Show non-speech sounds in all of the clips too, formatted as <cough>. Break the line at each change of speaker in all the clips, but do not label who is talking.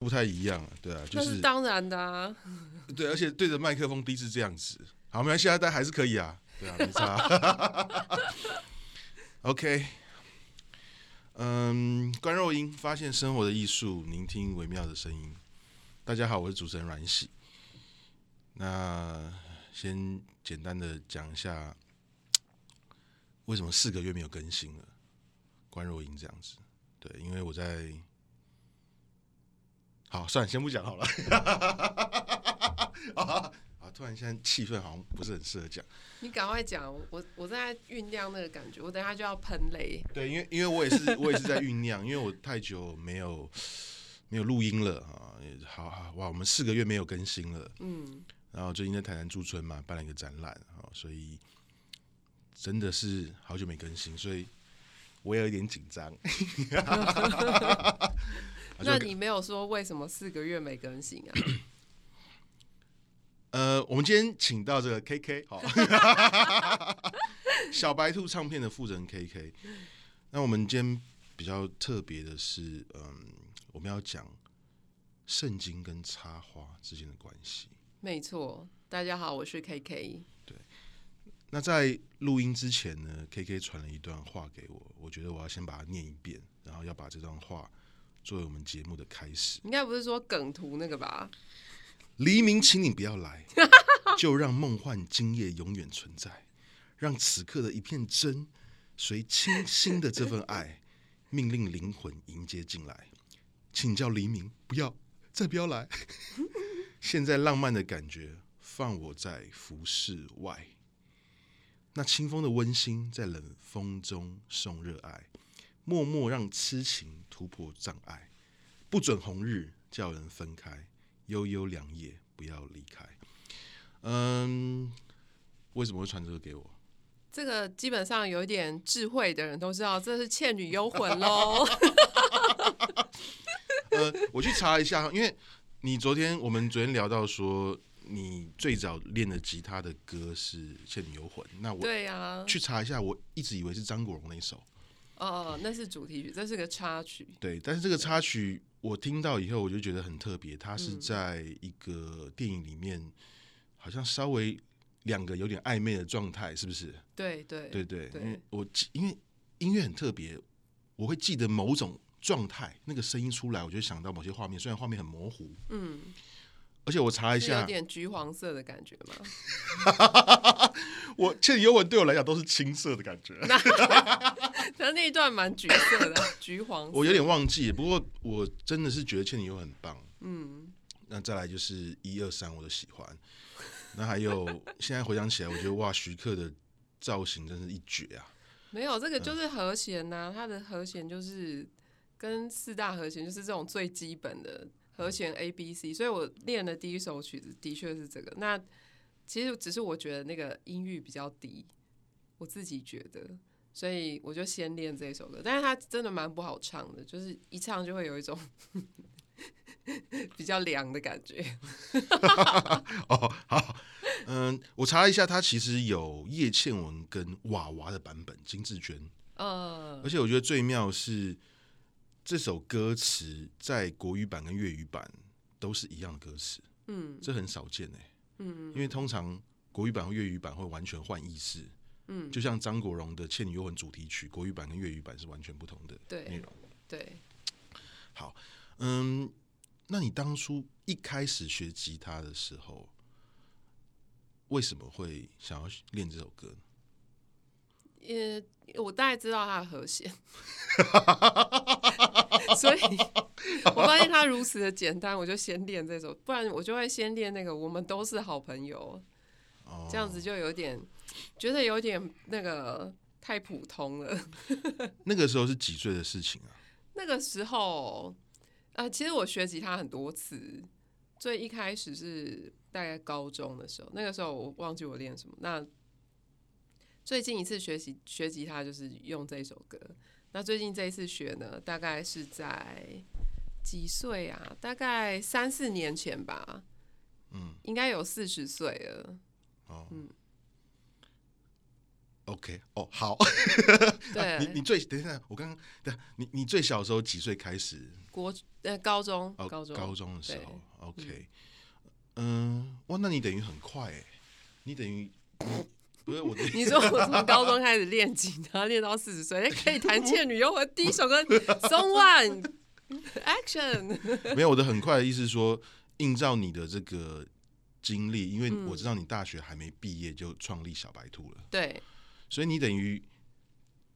不太一样啊，对啊，就是，
是当然的啊，<laughs>
对，而且对着麦克风第一次这样子，好，没关系啊，但还是可以啊，对啊，没差。<laughs> OK，嗯，关若英发现生活的艺术，聆听微妙的声音。大家好，我是主持人阮喜。那先简单的讲一下，为什么四个月没有更新了？关若英这样子，对，因为我在。好，算了，先不讲好了。<laughs> 啊，突然现在气氛好像不是很适合讲。
你赶快讲，我我在酝酿那个感觉，我等下就要喷雷。
对，因为因为我也是我也是在酝酿，因为我太久没有没有录音了啊。好好哇，我们四个月没有更新了。嗯。然后最近在台南驻村嘛，办了一个展览啊，所以真的是好久没更新，所以我也有一点紧张。<laughs>
那你没有说为什么四个月没更新啊？<coughs>
呃，我们今天请到这个 KK，好，<laughs> 小白兔唱片的负责人 KK。那我们今天比较特别的是，嗯，我们要讲圣经跟插花之间的关系。
没错，大家好，我是 KK。
对，那在录音之前呢，KK 传了一段话给我，我觉得我要先把它念一遍，然后要把这段话。作为我们节目的开始，
应该不是说梗图那个吧？
黎明，请你不要来，<laughs> 就让梦幻今夜永远存在，让此刻的一片真，随清新的这份爱，<laughs> 命令灵魂迎接进来。请叫黎明，不要再不要来。<laughs> 现在浪漫的感觉，放我在服饰外，那清风的温馨，在冷风中送热爱。默默让痴情突破障碍，不准红日叫人分开，悠悠良夜不要离开。嗯，为什么会传这个给我？
这个基本上有一点智慧的人都知道，这是《倩女幽魂》喽。
呃，我去查一下，因为你昨天我们昨天聊到说，你最早练的吉他的歌是《倩女幽魂》，那我对呀，去查一下，我一直以为是张国荣那一首。
哦，那是主题曲，这是个插曲。
对，但是这个插曲我听到以后，我就觉得很特别。它是在一个电影里面，好像稍微两个有点暧昧的状态，是不是？
对对对对。
因为我因为音乐很特别，我会记得某种状态，那个声音出来，我就想到某些画面，虽然画面很模糊。嗯。而且我查一下，
有点橘黄色的感觉吗？<laughs>
我倩女幽魂对我来讲都是青色的感觉。
那 <laughs> 那一段蛮橘色的，<laughs> 橘黄色。
我有点忘记，不过我真的是觉得倩女幽魂很棒。嗯，那再来就是一二三，我都喜欢。那还有现在回想起来，我觉得哇，徐克的造型真是一绝啊！
没有，这个就是和弦呐、啊，它的和弦就是跟四大和弦就是这种最基本的。和弦 A B C，所以我练的第一首曲子的确是这个。那其实只是我觉得那个音域比较低，我自己觉得，所以我就先练这首歌。但是它真的蛮不好唱的，就是一唱就会有一种 <laughs> 比较凉的感觉。<laughs>
哦，好，嗯，我查了一下，它其实有叶倩文跟娃娃的版本，金志娟。嗯，而且我觉得最妙是。这首歌词在国语版跟粤语版都是一样的歌词，嗯，这很少见哎、欸，嗯，因为通常国语版和粤语版会完全换意思，嗯，就像张国荣的《倩女幽魂》主题曲，国语版跟粤语版是完全不同的内容，
对，对，
好，嗯，那你当初一开始学吉他的时候，为什么会想要练这首歌？
也，我大概知道它的和弦。<laughs> 所以，我发现它如此的简单，我就先练这首，不然我就会先练那个。我们都是好朋友，这样子就有点觉得有点那个太普通了。
那个时候是几岁的事情啊？<laughs>
那个时候啊，其实我学吉他很多次，最一开始是大概高中的时候，那个时候我忘记我练什么。那最近一次学习学吉他就是用这首歌。那最近这一次学呢，大概是在几岁啊？大概三四年前吧。嗯，应该有四十岁了。哦，嗯。
OK，哦，好。<laughs> 对，你你最等一下，我刚刚对，你你最小的时候几岁开始
国呃高中，
哦，
高中
高中的时候，OK，嗯，哇，那你等于很快哎，你等于不是我的，<laughs>
你说我从高中开始练吉他，练到四十岁，<laughs> 可以弹《倩女幽魂》第一首歌，Song One，Action。<laughs>
没有我的很快的意思是说，映照你的这个经历，因为我知道你大学还没毕业就创立小白兔了，
对，
所以你等于。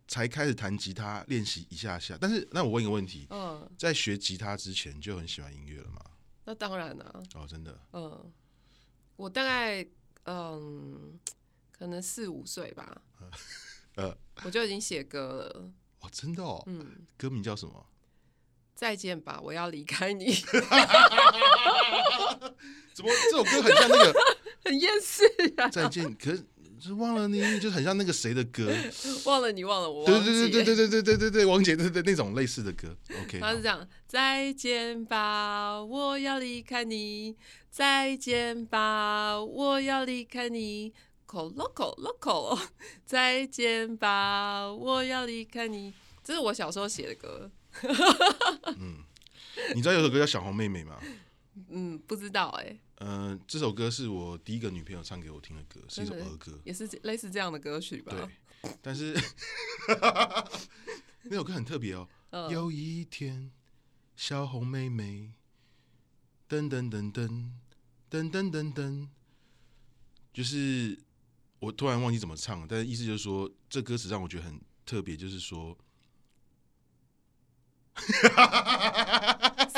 才开始弹吉他练习一下下，但是那我问一个问题，
嗯，
在学吉他之前就很喜欢音乐了吗？
那当然了，
哦，真的，
嗯，我大概嗯，可能四五岁吧，<laughs>
呃，
我就已经写歌了，
哦，真的哦，
嗯，
歌名叫什么？
再见吧，我要离开你。<laughs>
怎么这首歌很像那个 <laughs>
很厌世啊？
再见，可是。是忘了你，就很像那个谁的歌，
忘了你，忘了我。
对对对对对对对对对对，王杰对对那种类似的歌。OK，
他是这样：再见吧，我要离开你。再见吧，我要离开你。Loco Loco，<laughs> 再见吧，我要离开你。这是我小时候写的歌。
嗯，你知道有首歌叫《小红妹妹》吗？<laughs>
嗯，不知道哎、欸。
嗯、呃，这首歌是我第一个女朋友唱给我听的歌，是一首儿歌，
也是类似这样的歌曲吧？
对，但是 <laughs> 那首歌很特别哦。嗯、有一天，小红妹妹，噔噔噔噔噔噔噔噔，就是我突然忘记怎么唱了，但是意思就是说，这歌词让我觉得很特别，就是说。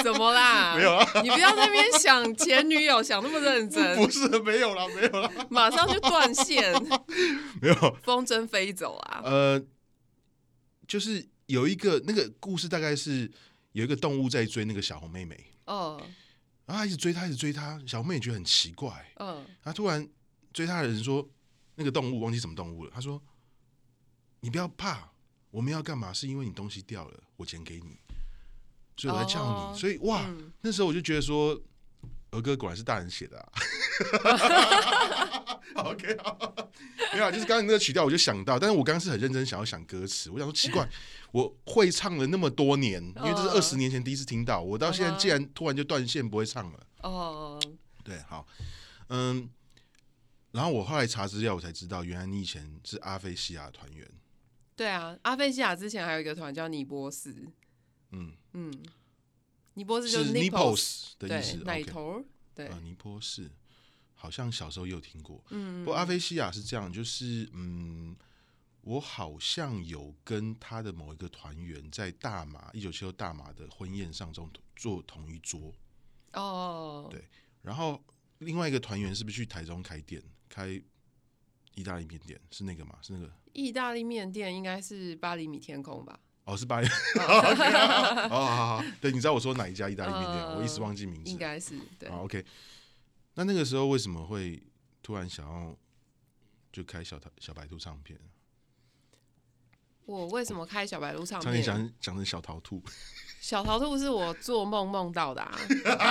怎么啦？<laughs>
没有啊！
你不要在那边想前女友，想那么认真。<laughs>
不是，没有啦，没有啦，<laughs>
马上就断线。
没有，
风筝飞走啊！
呃，就是有一个那个故事，大概是有一个动物在追那个小红妹妹。哦。然后他一直追她，一直追她。小红妹妹觉得很奇怪。嗯。他突然追她的人说：“那个动物忘记什么动物了。”他说：“你不要怕，我们要干嘛？是因为你东西掉了，我捡给你。”所以我在叫你，oh, 所以哇、嗯，那时候我就觉得说，儿歌果然是大人写的啊。<laughs> OK，没有，就是刚刚那个曲调，我就想到，但是我刚刚是很认真想要想歌词，我想说奇怪，我会唱了那么多年，因为这是二十年前第一次听到，我到现在竟然突然就断线不会唱了。哦、uh-huh.，对，好，嗯，然后我后来查资料，我才知道，原来你以前是阿菲西亚团员。
对啊，阿菲西亚之前还有一个团叫尼波斯。嗯嗯，尼波斯就是
Nippos 的意思，
奶头。对，
尼波斯好像小时候也有听过。嗯，不过阿菲西亚是这样，就是嗯，我好像有跟他的某一个团员在大马一九七六大马的婚宴上中坐同一桌。哦，对，然后另外一个团员是不是去台中开店，开意大利面店？是那个吗？是那个？
意大利面店应该是八厘米天空吧。
哦，是八月。<laughs> 好好好，对，你知道我说哪一家意大利面店？呃，我一时忘记名字。
应该是对。
好，OK。那那个时候为什么会突然想要就开小小白兔唱片？
我为什么开小白兔唱片？
想讲成小桃兔。
小桃兔是我做梦梦到的啊。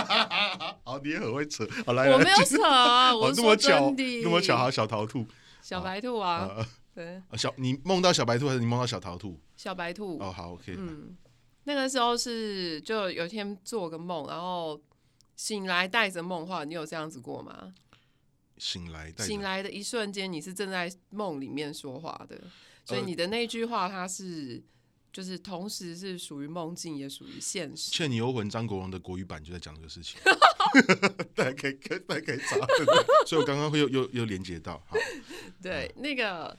<laughs>
好，你也很会扯。好来，
我没有扯啊，<laughs> 我说真的。
那么巧，好，小桃兔。
小白兔啊。呃对，
小你梦到小白兔还是你梦到小桃兔？
小白兔
哦，好，OK。
嗯，那个时候是就有一天做个梦，然后醒来带着梦话，你有这样子过吗？
醒来
醒来的一瞬间，你是正在梦里面说话的，所以你的那句话，它是就是同时是属于梦境，也属于现实。
《倩女幽魂》张国荣的国语版就在讲这个事情，<laughs> 大家可以大家可以查，所以我刚刚会又又又连接到，好，<laughs>
对，那个。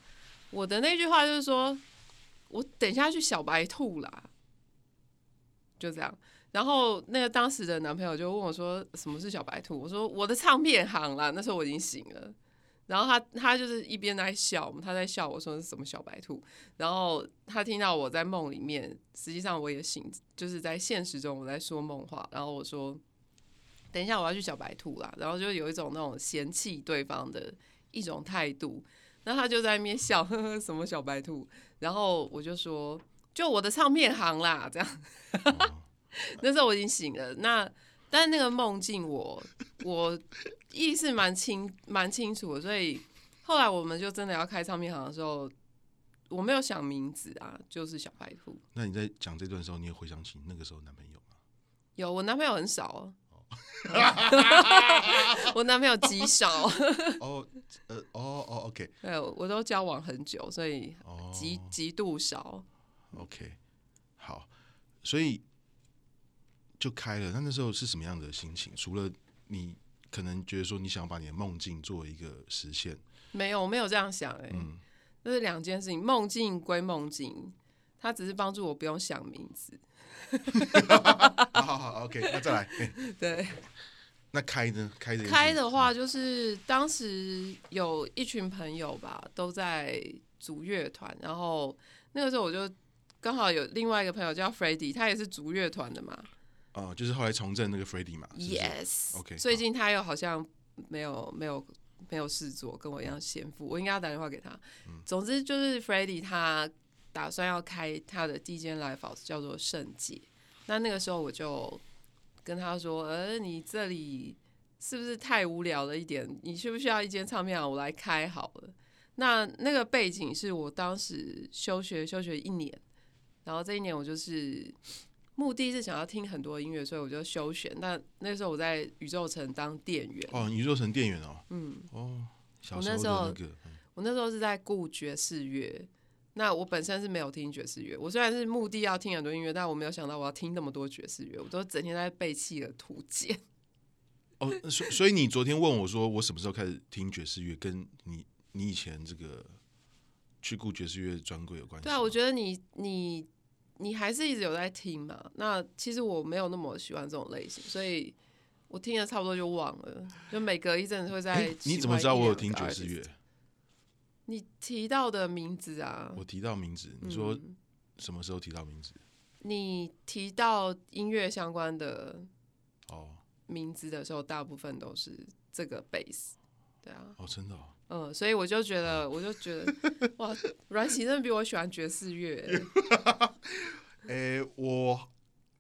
我的那句话就是说，我等一下去小白兔啦，就这样。然后那个当时的男朋友就问我说：“什么是小白兔？”我说：“我的唱片行啦。”那时候我已经醒了。然后他他就是一边在笑，他在笑我说是什么小白兔。然后他听到我在梦里面，实际上我也醒，就是在现实中我在说梦话。然后我说：“等一下我要去小白兔啦。”然后就有一种那种嫌弃对方的一种态度。那他就在那边笑，呵呵，什么小白兔？然后我就说，就我的唱片行啦，这样。<laughs> 哦、那时候我已经醒了，那但那个梦境我 <laughs> 我意识蛮清蛮清楚的，所以后来我们就真的要开唱片行的时候，我没有想名字啊，就是小白兔。
那你在讲这段时候，你也回想起那个时候男朋友吗？
有，我男朋友很少，<laughs> 我男朋友极少。
哦，呃，哦哦，OK，
对，我都交往很久，所以极极度少。
OK，好，所以就开了。那那时候是什么样的心情？除了你可能觉得说你想把你的梦境做一个实现，
没有，我没有这样想、欸。哎，嗯，这是两件事情。梦境归梦境，它只是帮助我不用想名字。<laughs>
好好好，OK，那再来。欸、<laughs>
对，
那开呢？开的
开的话，就是当时有一群朋友吧，都在组乐团，然后那个时候我就刚好有另外一个朋友叫 Freddy，他也是组乐团的嘛。
哦，就是后来重振那个 Freddy 嘛。
Yes，OK。最近他又好像没有没有没有事做，跟我一样闲赋，我应该要打电话给他。嗯、总之就是 Freddy 他。打算要开他的第一间 live house，叫做圣界。那那个时候我就跟他说：“呃，你这里是不是太无聊了一点？你需不需要一间唱片行？我来开好了。”那那个背景是我当时休学休学一年，然后这一年我就是目的是想要听很多音乐，所以我就休学。但那个时候我在宇宙城当店员
哦，宇宙城店员哦，嗯哦，小时候那个、
我那时候我那时候是在顾爵士乐。那我本身是没有听爵士乐，我虽然是目的要听很多音乐，但我没有想到我要听那么多爵士乐，我都整天在背弃的图鉴。<laughs>
哦，所所以你昨天问我说我什么时候开始听爵士乐，跟你你以前这个去顾爵士乐专柜有关系？
对啊，我觉得你你你还是一直有在听嘛。那其实我没有那么喜欢这种类型，所以我听了差不多就忘了，就每隔一阵子会在、欸。
你怎么知道我有听爵士乐？
你提到的名字啊，
我提到名字，你说什么时候提到名字？
嗯、你提到音乐相关的哦名字的时候，大部分都是这个 base，对啊，
哦，真的、哦，
嗯，所以我就觉得，我就觉得，哇，阮喜真的比我喜欢爵士乐，
哎、欸，<laughs> 我，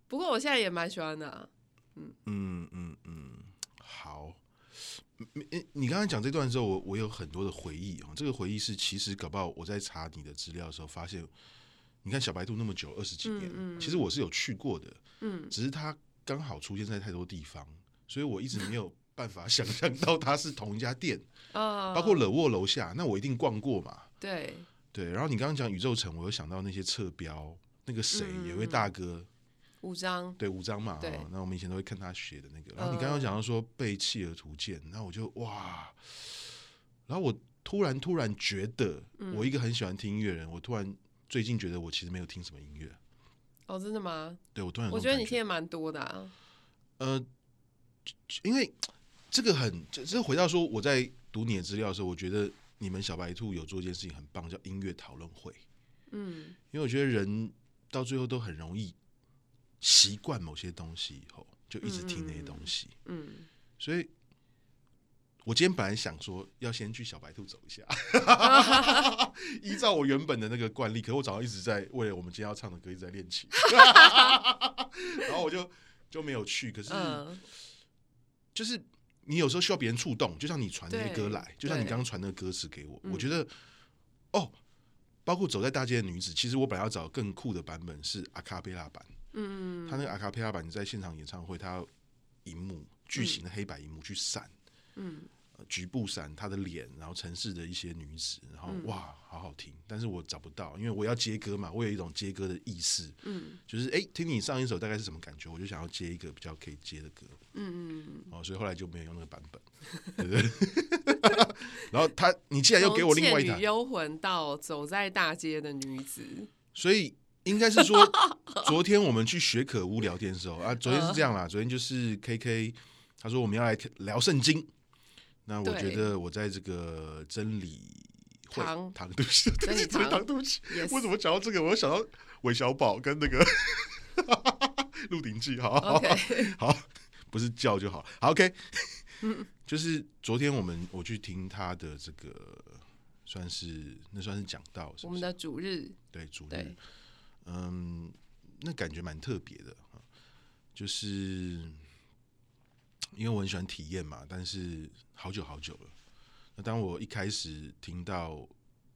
不过我现在也蛮喜欢的、啊，
嗯嗯嗯嗯，好。你你刚刚讲这段的时候，我我有很多的回忆啊。这个回忆是其实搞不好我在查你的资料的时候发现，你看小白兔那么久二十几年，嗯嗯、其实我是有去过的，嗯，只是它刚好出现在太多地方，所以我一直没有办法想象到它是同一家店啊。包括乐沃楼下，那我一定逛过嘛。
对
对，然后你刚刚讲宇宙城，我又想到那些侧标，那个谁，嗯、有位大哥。
五张
对五张嘛，对，那我们以前都会看他写的那个。然后你刚刚讲到说背弃而图鉴，那我就哇，然后我突然突然觉得，我一个很喜欢听音乐人，我突然最近觉得我其实没有听什么音乐。
哦，真的吗？
对，我突然
我觉得你听的蛮多的啊。
呃，因为这个很，这这回到说我在读你的资料的时候，我觉得你们小白兔有做一件事情很棒，叫音乐讨论会。嗯，因为我觉得人到最后都很容易。习惯某些东西以后，就一直听那些东西。嗯，嗯，所以我今天本来想说要先去小白兔走一下，<laughs> 依照我原本的那个惯例，可是我早上一直在为了我们今天要唱的歌一直在练琴，<laughs> 然后我就就没有去。可是，就是你有时候需要别人触动，就像你传那些歌来，就像你刚刚传那个歌词给我，我觉得哦，包括走在大街的女子，其实我本来要找更酷的版本，是阿卡贝拉版。嗯，他那个阿卡贝拉版，你在现场演唱会，他荧幕巨型的黑白荧幕去闪，嗯，局部闪他的脸，然后城市的一些女子，然后哇，好好听，但是我找不到，因为我要接歌嘛，我有一种接歌的意识，嗯，就是哎、欸，听你上一首大概是什么感觉，我就想要接一个比较可以接的歌，嗯嗯哦，所以后来就没有用那个版本，对不对？<laughs> 然后他，你既然又给我另外一台《
幽魂》到走在大街的女子，
所以。应该是说，<laughs> 昨天我们去学可屋聊天的时候啊，昨天是这样啦。昨天就是 K K，他说我们要来聊圣经。那我觉得我在这个真理会堂，堂对不起，真理堂对不起。为什么讲到这个，我又想到韦小宝跟那个 <laughs>《鹿鼎记》。好好 <laughs> 好，不是叫就好。好 OK，<laughs> 就是昨天我们我去听他的这个，算是那算是讲道，
我们的主日
对主日。嗯，那感觉蛮特别的，就是因为我很喜欢体验嘛，但是好久好久了。那当我一开始听到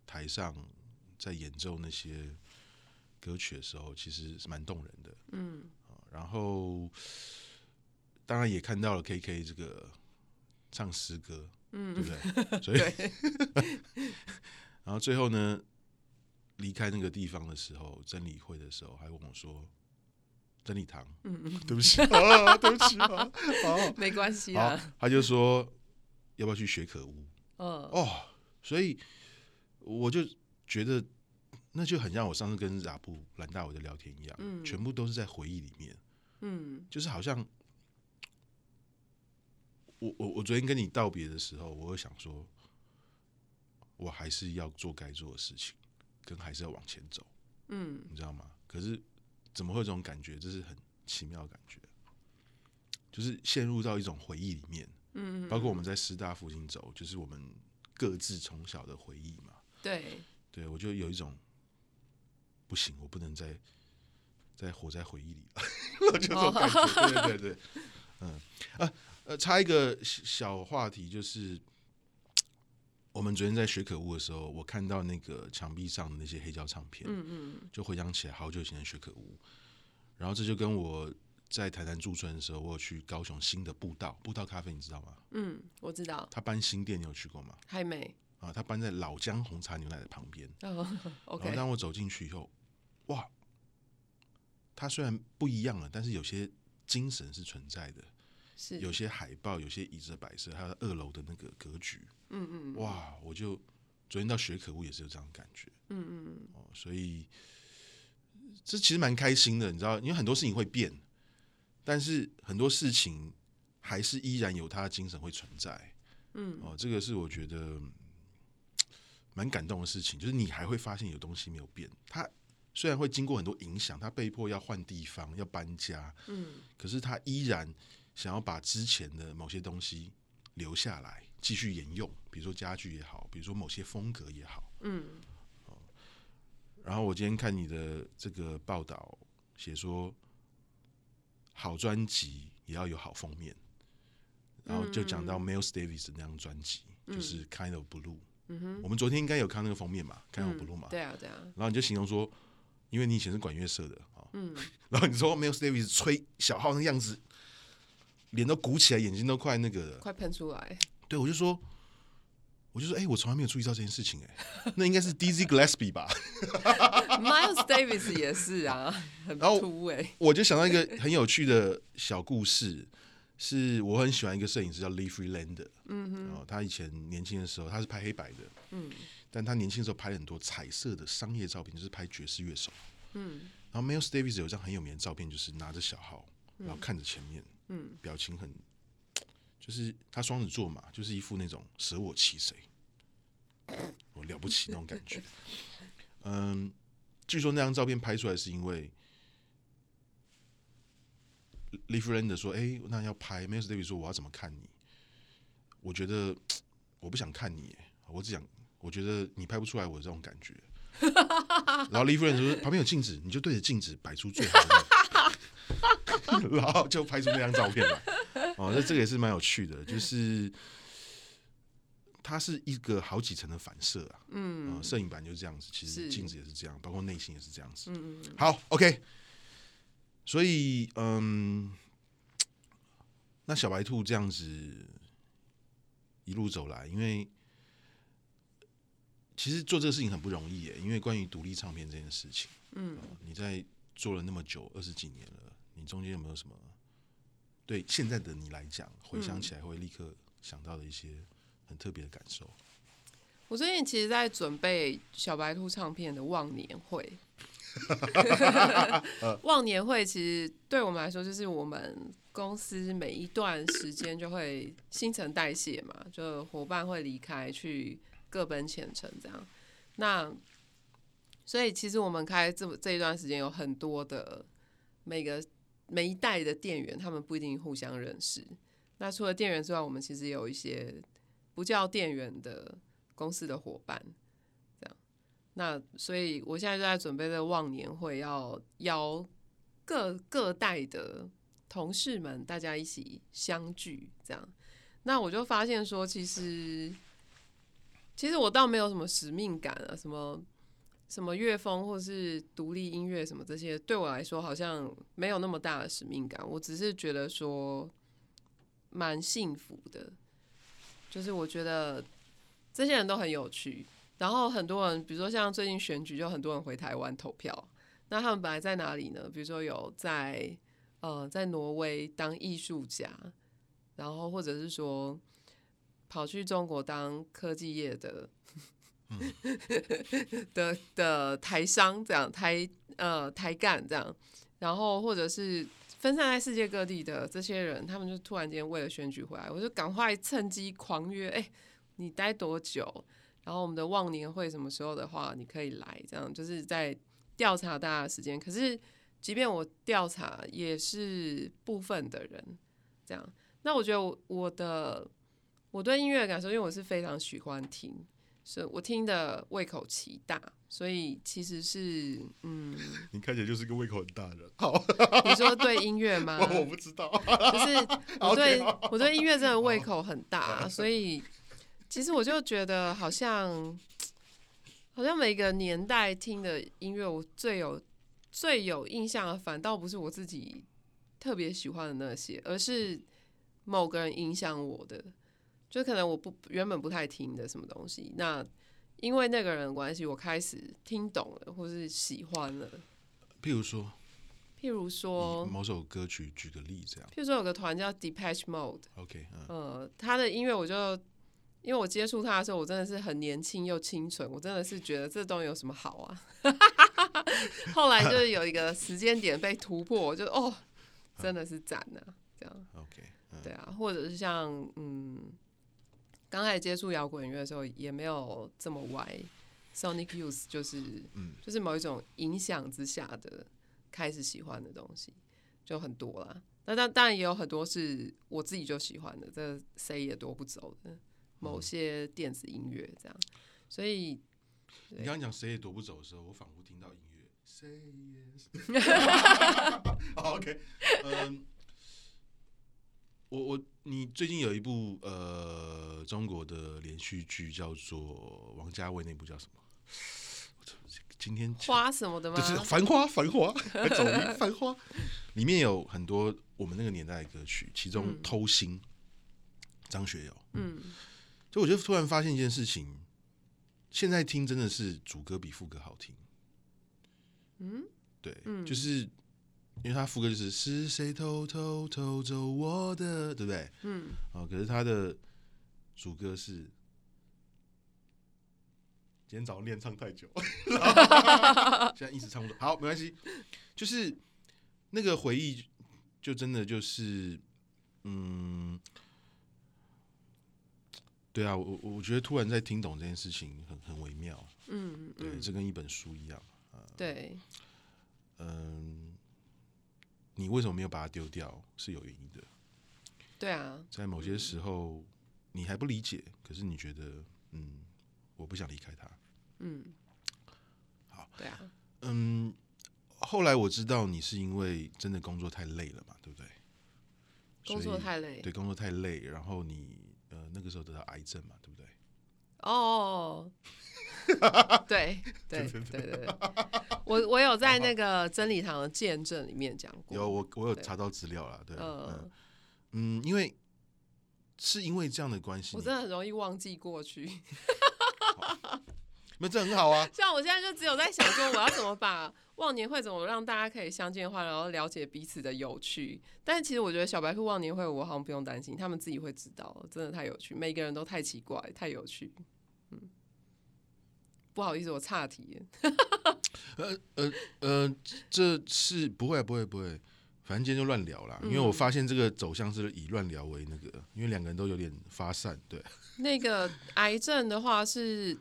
台上在演奏那些歌曲的时候，其实是蛮动人的。嗯，然后当然也看到了 KK 这个唱诗歌，嗯，对不对？<laughs> 所以，<laughs> 然后最后呢，离开那个地方的时候，真理会的时候，还问我说：“真理堂，嗯嗯，<laughs> 对不起 <laughs> 啊，对不起啊，好，<laughs>
没关系啊。”
他就说：“要不要去学可恶？”
嗯，
哦，所以我就觉得。那就很像我上次跟拉布兰大伟的聊天一样，嗯，全部都是在回忆里面，
嗯，
就是好像我我我昨天跟你道别的时候，我会想说，我还是要做该做的事情，跟还是要往前走，
嗯，
你知道吗？可是怎么会有这种感觉？这是很奇妙的感觉，就是陷入到一种回忆里面，
嗯，
包括我们在师大附近走，就是我们各自从小的回忆嘛，
对，
对我就有一种。不行，我不能再再活在回忆里了，<laughs> 就这种感觉。对对对对，嗯啊呃，插一个小话题，就是我们昨天在学可恶的时候，我看到那个墙壁上的那些黑胶唱片，
嗯嗯，
就回想起来好久以前的学可恶，然后这就跟我在台南驻村的时候，我有去高雄新的步道步道咖啡，你知道吗？
嗯，我知道。
他搬新店，你有去过吗？
还没
啊，他搬在老姜红茶牛奶的旁边。<laughs>
哦，OK。
然后当我走进去以后。哇，它虽然不一样了，但是有些精神是存在的。
是
有些海报，有些椅子的摆设，还有二楼的那个格局。
嗯嗯。
哇，我就昨天到学可悟也是有这样的感觉。
嗯嗯。
哦，所以这其实蛮开心的，你知道，因为很多事情会变，但是很多事情还是依然有它的精神会存在。
嗯。
哦，这个是我觉得蛮感动的事情，就是你还会发现有东西没有变，它。虽然会经过很多影响，他被迫要换地方、要搬家，
嗯，
可是他依然想要把之前的某些东西留下来，继续沿用，比如说家具也好，比如说某些风格也好，
嗯。
然后我今天看你的这个报道，写说好专辑也要有好封面，然后就讲到 Miles Davis 那张专辑，就是《Kind of Blue》。
嗯哼，
我们昨天应该有看那个封面嘛，《Kind of Blue》嘛，
对啊，对啊。
然后你就形容说。因为你以前是管乐社的啊，
嗯，<laughs>
然后你说 Miles Davis 吹小号那样子，脸都鼓起来，眼睛都快那个，
快喷出来。
对，我就说，我就说，哎、欸，我从来没有注意到这件事情、欸，哎，<laughs> 那应该是 Dizzy Gillespie 吧？<laughs>
Miles Davis 也是啊，很突哎。
我就想到一个很有趣的小故事，是我很喜欢一个摄影师叫 Lee Friedlander，
嗯哼，
然后他以前年轻的时候，他是拍黑白的，
嗯。
但他年轻的时候拍了很多彩色的商业照片，就是拍爵士乐手。
嗯，
然后 Miles Davis 有一张很有名的照片，就是拿着小号，然后看着前面，
嗯，
表情很，<tsk> 就是他双子座嘛，就是一副那种舍我其谁，<coughs> 我了不起那种感觉。<laughs> 嗯，据说那张照片拍出来是因为 Lee Friedlander 说：“哎，那要拍。”Miles Davis 说：“我要怎么看你？我觉得 <tsk> 我不想看你，我只想。”我觉得你拍不出来我的这种感觉，<laughs> 然后 Lee Friedlander 说旁边有镜子，你就对着镜子摆出最好的，<laughs> 然后就拍出那张照片来。哦，那这个也是蛮有趣的，就是它是一个好几层的反射啊。
嗯，
摄影板就是这样子，其实镜子也是这样，包括内心也是这样子。
嗯嗯。
好，OK。所以，嗯，那小白兔这样子一路走来，因为。其实做这个事情很不容易耶，因为关于独立唱片这件事情，
嗯，
你在做了那么久，二十几年了，你中间有没有什么对现在的你来讲，回想起来会立刻想到的一些很特别的感受？
我最近其实，在准备小白兔唱片的忘年会。<laughs> <laughs> 忘年会其实对我们来说，就是我们公司每一段时间就会新陈代谢嘛，就伙伴会离开去。各奔前程，这样。那所以其实我们开这这一段时间有很多的每个每一代的店员，他们不一定互相认识。那除了店员之外，我们其实有一些不叫店员的公司的伙伴，这样。那所以我现在就在准备这个忘年会，要邀各各代的同事们大家一起相聚，这样。那我就发现说，其实。其实我倒没有什么使命感啊，什么什么乐风或是独立音乐什么这些，对我来说好像没有那么大的使命感。我只是觉得说蛮幸福的，就是我觉得这些人都很有趣。然后很多人，比如说像最近选举，就很多人回台湾投票。那他们本来在哪里呢？比如说有在呃在挪威当艺术家，然后或者是说跑去中国当科技业的。<laughs> 的的台商这样台呃台干这样，然后或者是分散在世界各地的这些人，他们就突然间为了选举回来，我就赶快趁机狂约，哎、你待多久？然后我们的忘年会什么时候的话，你可以来，这样就是在调查大家的时间。可是即便我调查，也是部分的人这样。那我觉得我我的我对音乐的感受，因为我是非常喜欢听。是我听的胃口奇大，所以其实是嗯，<laughs>
你看起来就是个胃口很大的人。<laughs> 好，
你说对音乐吗？<laughs>
我不知道，
就是我对我对音乐真的胃口很大，所以其实我就觉得好像好像每个年代听的音乐，我最有最有印象的，反倒不是我自己特别喜欢的那些，而是某个人影响我的。就可能我不原本不太听的什么东西，那因为那个人的关系，我开始听懂了，或是喜欢了。
譬如说，
譬如说
某首歌曲，举个例子这样。
譬如说有个团叫 Depeche Mode。
OK，嗯，
呃，他的音乐我就因为我接触他的时候，我真的是很年轻又清纯，我真的是觉得这东西有什么好啊。<laughs> 后来就是有一个时间点被突破，我就哦，真的是赞啊，这样。
OK，
对啊，或者是像嗯。刚开始接触摇滚乐的时候，也没有这么歪。Sonic Youth 就是，嗯，就是某一种影响之下的开始喜欢的东西，就很多啦。那但当然也有很多是我自己就喜欢的，这谁也夺不走的。某些电子音乐这样，所以
你刚刚讲谁也夺不走的时候，我仿佛听到音乐。Say yes。好，OK，嗯。我我你最近有一部呃中国的连续剧叫做王家卫那部叫什么？今天
花什么的吗？
就是繁花，繁花，<laughs> 繁花。里面有很多我们那个年代的歌曲，其中《偷心》嗯，张学友。嗯，就我就突然发现一件事情，现在听真的是主歌比副歌好听。嗯，对，嗯，就是。因为他副歌就是是谁偷偷偷走我的，对不对？嗯。哦，可是他的主歌是今天早上练唱太久，<laughs> 现在一直唱不懂。好，没关系，就是那个回忆，就真的就是，嗯，对啊，我我觉得突然在听懂这件事情很很微妙。嗯，对，这跟一本书一样。呃、
对，
嗯。你为什么没有把它丢掉？是有原因的。
对啊，
在某些时候你还不理解，可是你觉得，嗯，我不想离开他。
嗯，
好，
对啊，
嗯，后来我知道你是因为真的工作太累了嘛，对不对？
工作太累，
对，工作太累，然后你呃那个时候得到癌症嘛，对不对？
哦。<laughs> 对对对对对，我我有在那个真理堂的见证里面讲过，
有我我有查到资料了，对，嗯嗯，因为是因为这样的关系，
我真的很容易忘记过去，<laughs>
那这很好啊。
像我现在就只有在想说，我要怎么把忘年会怎么让大家可以相见欢，然后了解彼此的有趣。但是其实我觉得小白兔忘年会，我好像不用担心，他们自己会知道，真的太有趣，每个人都太奇怪，太有趣，嗯。不好意思，我岔题。
呃呃呃，这是不会不会不会，反正今天就乱聊啦。嗯、因为我发现这个走向是以乱聊为那个，因为两个人都有点发散。对，那个
癌症的话是，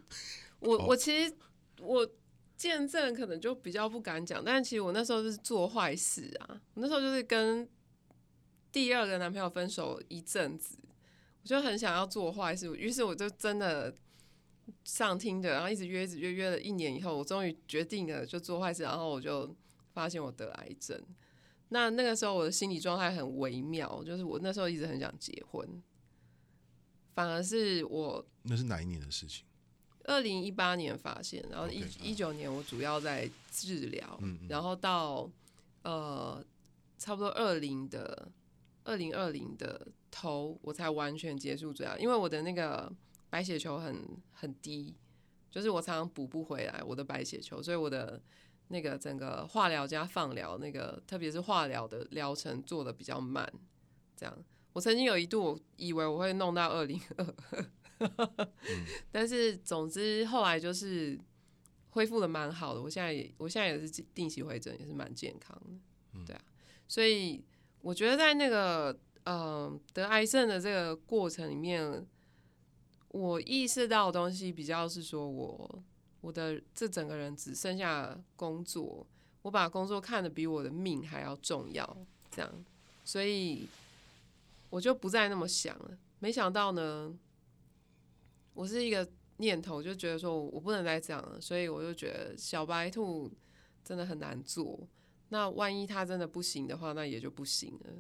我我其实我见证可能就比较不敢讲，但是其实我那时候是做坏事啊。我那时候就是跟第二个男朋友分手一阵子，我就很想要做坏事，于是我就真的。上听的，然后一直约，一直约，约了一年以后，我终于决定了就做坏事，然后我就发现我得癌症。那那个时候我的心理状态很微妙，就是我那时候一直很想结婚，反而是我。
那是哪一年的事情？
二零一八年发现，然后一一九年我主要在治疗，嗯嗯然后到呃差不多二零的二零二零的头，我才完全结束治疗，因为我的那个白血球很很低，就是我常常补不回来我的白血球，所以我的那个整个化疗加放疗，那个特别是化疗的疗程做的比较慢，这样。我曾经有一度以为我会弄到二零二二，<laughs> 但是总之后来就是恢复的蛮好的。我现在也我现在也是定期回诊，也是蛮健康的，对啊。所以我觉得在那个嗯、呃、得癌症的这个过程里面，我意识到的东西比较是说我我的这整个人只剩下工作，我把工作看得比我的命还要重要，这样，所以。我就不再那么想了。没想到呢，我是一个念头，就觉得说我不能再这样了，所以我就觉得小白兔真的很难做。那万一他真的不行的话，那也就不行了。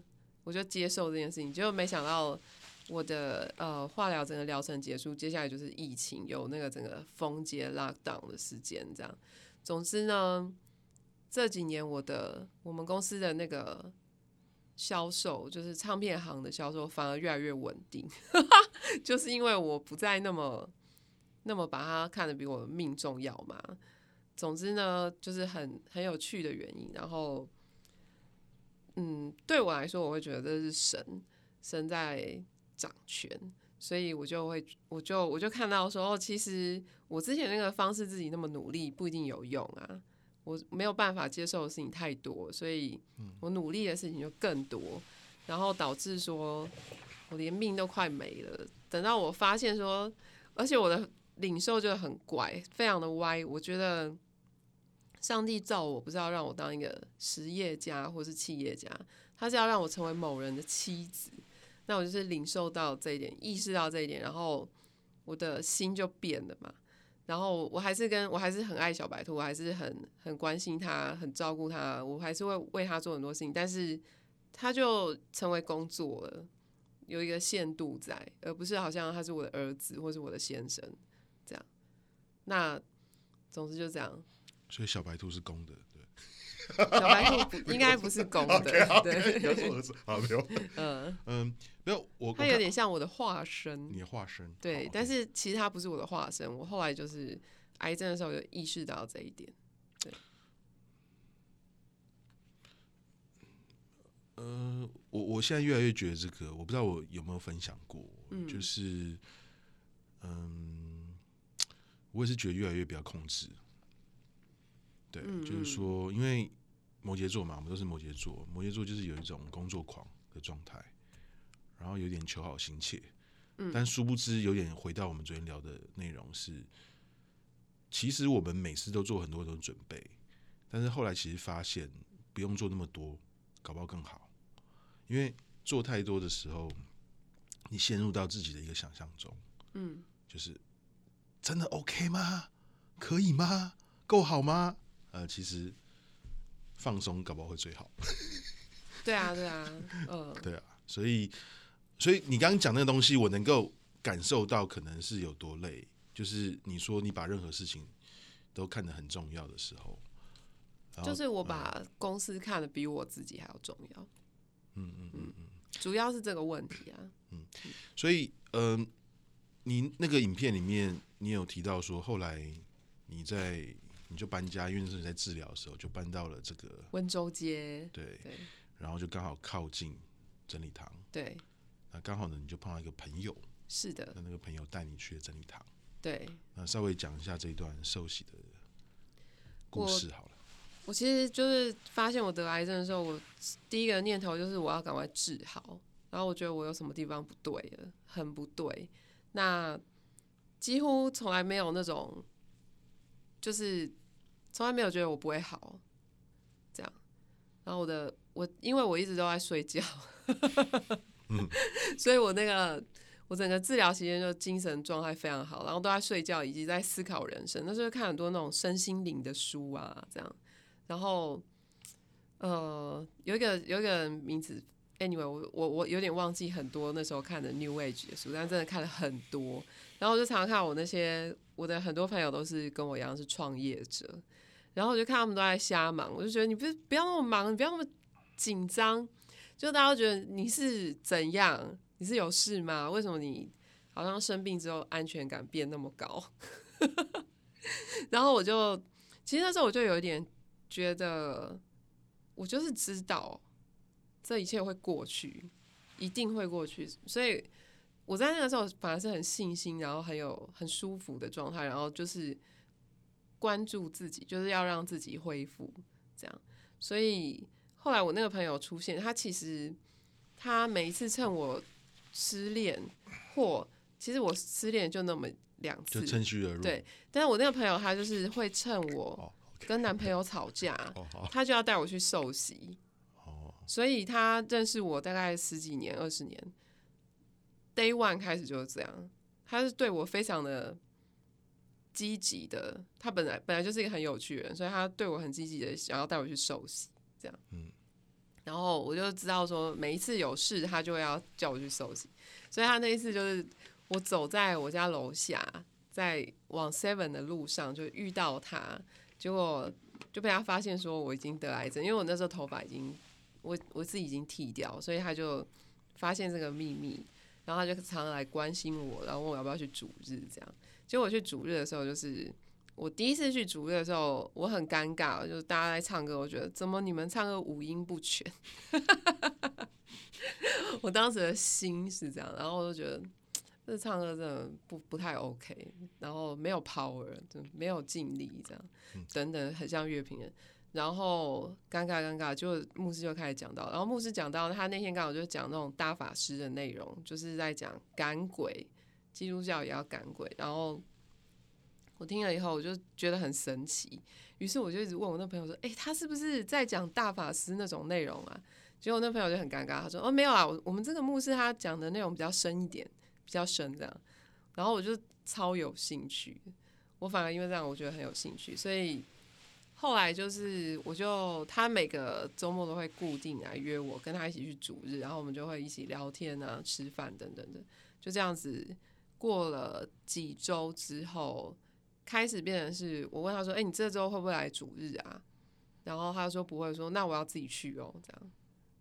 我就接受这件事情。结果没想到我的呃化疗整个疗程结束，接下来就是疫情，有那个整个封街 lockdown 的时间，这样。总之呢，这几年我的我们公司的那个。销售就是唱片行的销售，反而越来越稳定，<laughs> 就是因为我不再那么那么把它看得比我的命重要嘛。总之呢，就是很很有趣的原因。然后，嗯，对我来说，我会觉得这是神神在掌权，所以我就会我就我就看到说，哦，其实我之前那个方式自己那么努力不一定有用啊。我没有办法接受的事情太多，所以我努力的事情就更多，然后导致说我连命都快没了。等到我发现说，而且我的领受就很怪，非常的歪。我觉得上帝造我不是要让我当一个实业家或是企业家，他是要让我成为某人的妻子。那我就是领受到这一点，意识到这一点，然后我的心就变了嘛。然后我还是跟我还是很爱小白兔，我还是很很关心他，很照顾他，我还是会为他做很多事情。但是他就成为工作了，有一个限度在，而不是好像他是我的儿子或是我的先生这样。那总之就这样。
所以小白兔是公的。
小白兔不应该不是公的，对，
有儿子，好没有，嗯嗯，没有我，
他有点像我的化身，
你的化身，
对，但是其实他不是我的化身。我后来就是癌症的时候有意识到这一点，对。
呃，我我现在越来越觉得这个，我不知道我有没有分享过，嗯，就是，嗯，我也是觉得越来越比较控制。对，就是说，因为摩羯座嘛，我们都是摩羯座，摩羯座就是有一种工作狂的状态，然后有点求好心切，但殊不知有点回到我们昨天聊的内容是，其实我们每次都做很多很多准备，但是后来其实发现不用做那么多，搞不好更好，因为做太多的时候，你陷入到自己的一个想象中，嗯，就是真的 OK 吗？可以吗？够好吗？呃，其实放松搞不好会最好。<laughs>
对啊，对啊，嗯，
对啊，所以，所以你刚刚讲那个东西，我能够感受到可能是有多累。就是你说你把任何事情都看得很重要的时候，
就是我把公司看得比我自己还要重要。嗯嗯嗯嗯，主要是这个问题啊。
嗯，所以，嗯、呃，你那个影片里面，你有提到说，后来你在。你就搬家，因为那时候你在治疗的时候，就搬到了这个
温州街。
对，对，然后就刚好靠近真理堂。
对，
那刚好呢，你就碰到一个朋友。
是的，
那那个朋友带你去了真理堂。
对，
那稍微讲一下这一段受洗的故事好了。
我，我其实就是发现我得癌症的时候，我第一个念头就是我要赶快治好，然后我觉得我有什么地方不对了，很不对。那几乎从来没有那种，就是。从来没有觉得我不会好，这样。然后我的我，因为我一直都在睡觉，嗯、<laughs> 所以我那个我整个治疗期间就精神状态非常好，然后都在睡觉以及在思考人生。那时候看很多那种身心灵的书啊，这样。然后呃，有一个有一个名字 anyway，我我我有点忘记很多那时候看的 New Age 的书，但真的看了很多。然后我就常常看我那些我的很多朋友都是跟我一样是创业者，然后我就看他们都在瞎忙，我就觉得你不是不要那么忙，你不要那么紧张，就大家都觉得你是怎样，你是有事吗？为什么你好像生病之后安全感变那么高？<laughs> 然后我就其实那时候我就有一点觉得，我就是知道这一切会过去，一定会过去，所以。我在那个时候反而是很信心，然后很有很舒服的状态，然后就是关注自己，就是要让自己恢复这样。所以后来我那个朋友出现，他其实他每一次趁我失恋，或其实我失恋就那么两次，
就趁虚而入。
对，但是我那个朋友他就是会趁我跟男朋友吵架，他就要带我去受洗。所以他认识我大概十几年、二十年。Day one 开始就是这样，他是对我非常的积极的。他本来本来就是一个很有趣的人，所以他对我很积极的想要带我去受洗，这样。嗯，然后我就知道说，每一次有事他就会要叫我去受洗。所以他那一次就是我走在我家楼下，在往 Seven 的路上就遇到他，结果就被他发现说我已经得癌症，因为我那时候头发已经我我自己已经剃掉，所以他就发现这个秘密。然后他就常常来关心我，然后问我要不要去主日，这样。结果我去主日的时候，就是我第一次去主日的时候，我很尴尬，就是大家在唱歌，我觉得怎么你们唱歌五音不全？<laughs> 我当时的心是这样，然后我就觉得这唱歌真的不不太 OK，然后没有 power，就没有尽力，这样等等，很像乐评人。然后尴尬尴尬，就牧师就开始讲到，然后牧师讲到他那天刚好就讲那种大法师的内容，就是在讲赶鬼，基督教也要赶鬼。然后我听了以后，我就觉得很神奇，于是我就一直问我那朋友说：“诶，他是不是在讲大法师那种内容啊？”结果我那朋友就很尴尬，他说：“哦，没有啊，我我们这个牧师他讲的内容比较深一点，比较深这样。”然后我就超有兴趣，我反而因为这样我觉得很有兴趣，所以。后来就是，我就他每个周末都会固定来约我，跟他一起去主日，然后我们就会一起聊天啊、吃饭等等的，就这样子过了几周之后，开始变成是我问他说：“哎，你这周会不会来主日啊？”然后他说不会，说那我要自己去哦，这样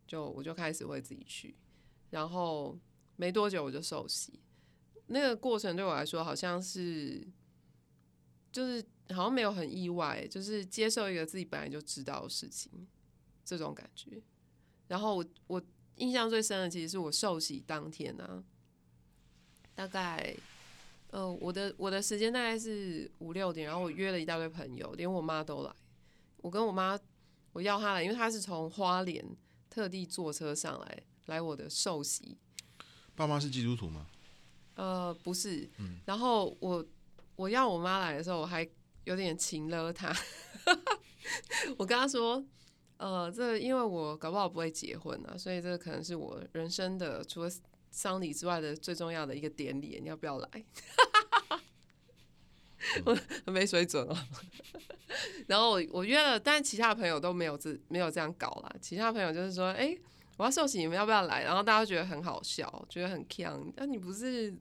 就我就开始会自己去，然后没多久我就受洗，那个过程对我来说好像是就是。好像没有很意外，就是接受一个自己本来就知道的事情，这种感觉。然后我我印象最深的，其实是我受洗当天啊，大概呃我的我的时间大概是五六点，然后我约了一大堆朋友，连我妈都来。我跟我妈我要她来，因为她是从花莲特地坐车上来来我的寿喜。
爸妈是基督徒吗？
呃，不是。嗯。然后我我要我妈来的时候，我还。有点情了她，<laughs> 我跟她说，呃，这因为我搞不好不会结婚啊，所以这个可能是我人生的除了丧礼之外的最重要的一个典礼，你要不要来？我很没水准哦。<laughs> 然后我我约了，但其他朋友都没有这没有这样搞啦。其他朋友就是说，哎，我要受洗，你们要不要来？然后大家觉得很好笑，觉得很锵。那你不是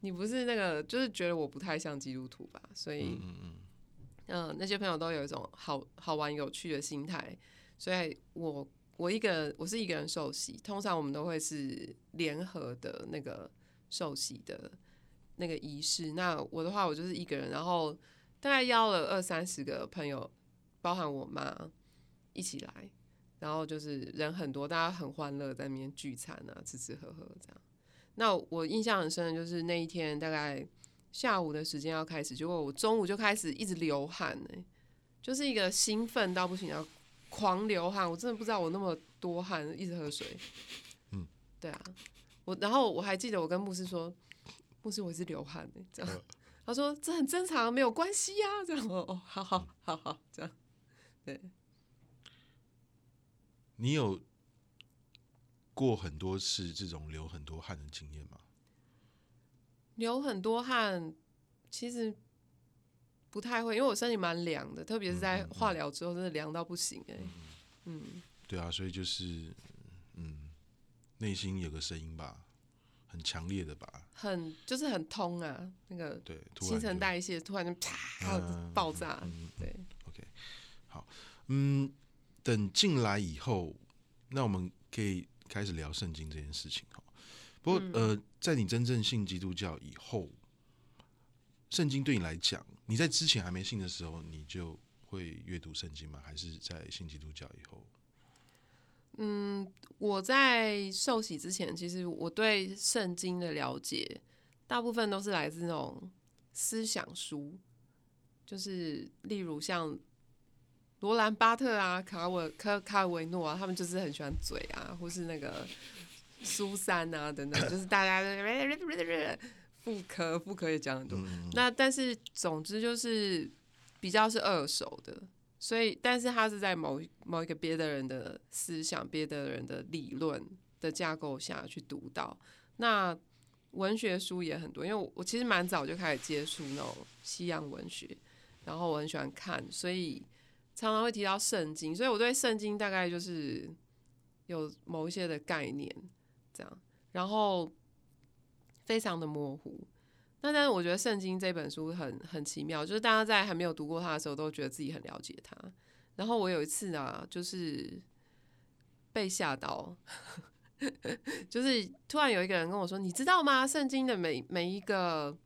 你不是那个，就是觉得我不太像基督徒吧？所以。嗯嗯嗯，那些朋友都有一种好好玩、有趣的心态，所以我我一个人我是一个人受洗，通常我们都会是联合的那个受洗的那个仪式。那我的话，我就是一个人，然后大概邀了二三十个朋友，包含我妈一起来，然后就是人很多，大家很欢乐，在那边聚餐啊，吃吃喝喝这样。那我印象很深的就是那一天大概。下午的时间要开始，结果我中午就开始一直流汗呢，就是一个兴奋到不行，要狂流汗。我真的不知道我那么多汗，一直喝水。嗯，对啊，我然后我还记得我跟牧师说，牧师我一直流汗呢，这样，他说这很正常，没有关系呀，这样哦，好好好好，这样，对。
你有过很多次这种流很多汗的经验吗？
流很多汗，其实不太会，因为我身体蛮凉的，特别是在化疗之后，真的凉到不行哎、欸。嗯，
对啊，所以就是，嗯，内心有个声音吧，很强烈的吧，
很就是很通啊，那个
对，
新陈代谢突然就啪爆炸，嗯、对
，OK，好，嗯，等进来以后，那我们可以开始聊圣经这件事情哈。不过、嗯、呃，在你真正信基督教以后，圣经对你来讲，你在之前还没信的时候，你就会阅读圣经吗？还是在信基督教以后？
嗯，我在受洗之前，其实我对圣经的了解，大部分都是来自那种思想书，就是例如像罗兰巴特啊、卡尔卡卡尔维诺啊，他们就是很喜欢嘴啊，或是那个苏珊啊等等，就是大家 <laughs> 妇科妇科也讲很多。嗯、那但是总之就是比较是二手的。所以，但是它是在某某一个别的人的思想、别的人的理论的架构下去读到。那文学书也很多，因为我我其实蛮早就开始接触那种西洋文学，然后我很喜欢看，所以常常会提到圣经。所以我对圣经大概就是有某一些的概念，这样，然后非常的模糊。那但是我觉得圣经这本书很很奇妙，就是大家在还没有读过它的时候，都觉得自己很了解它。然后我有一次啊，就是被吓到，<laughs> 就是突然有一个人跟我说：“你知道吗？圣经的每每一个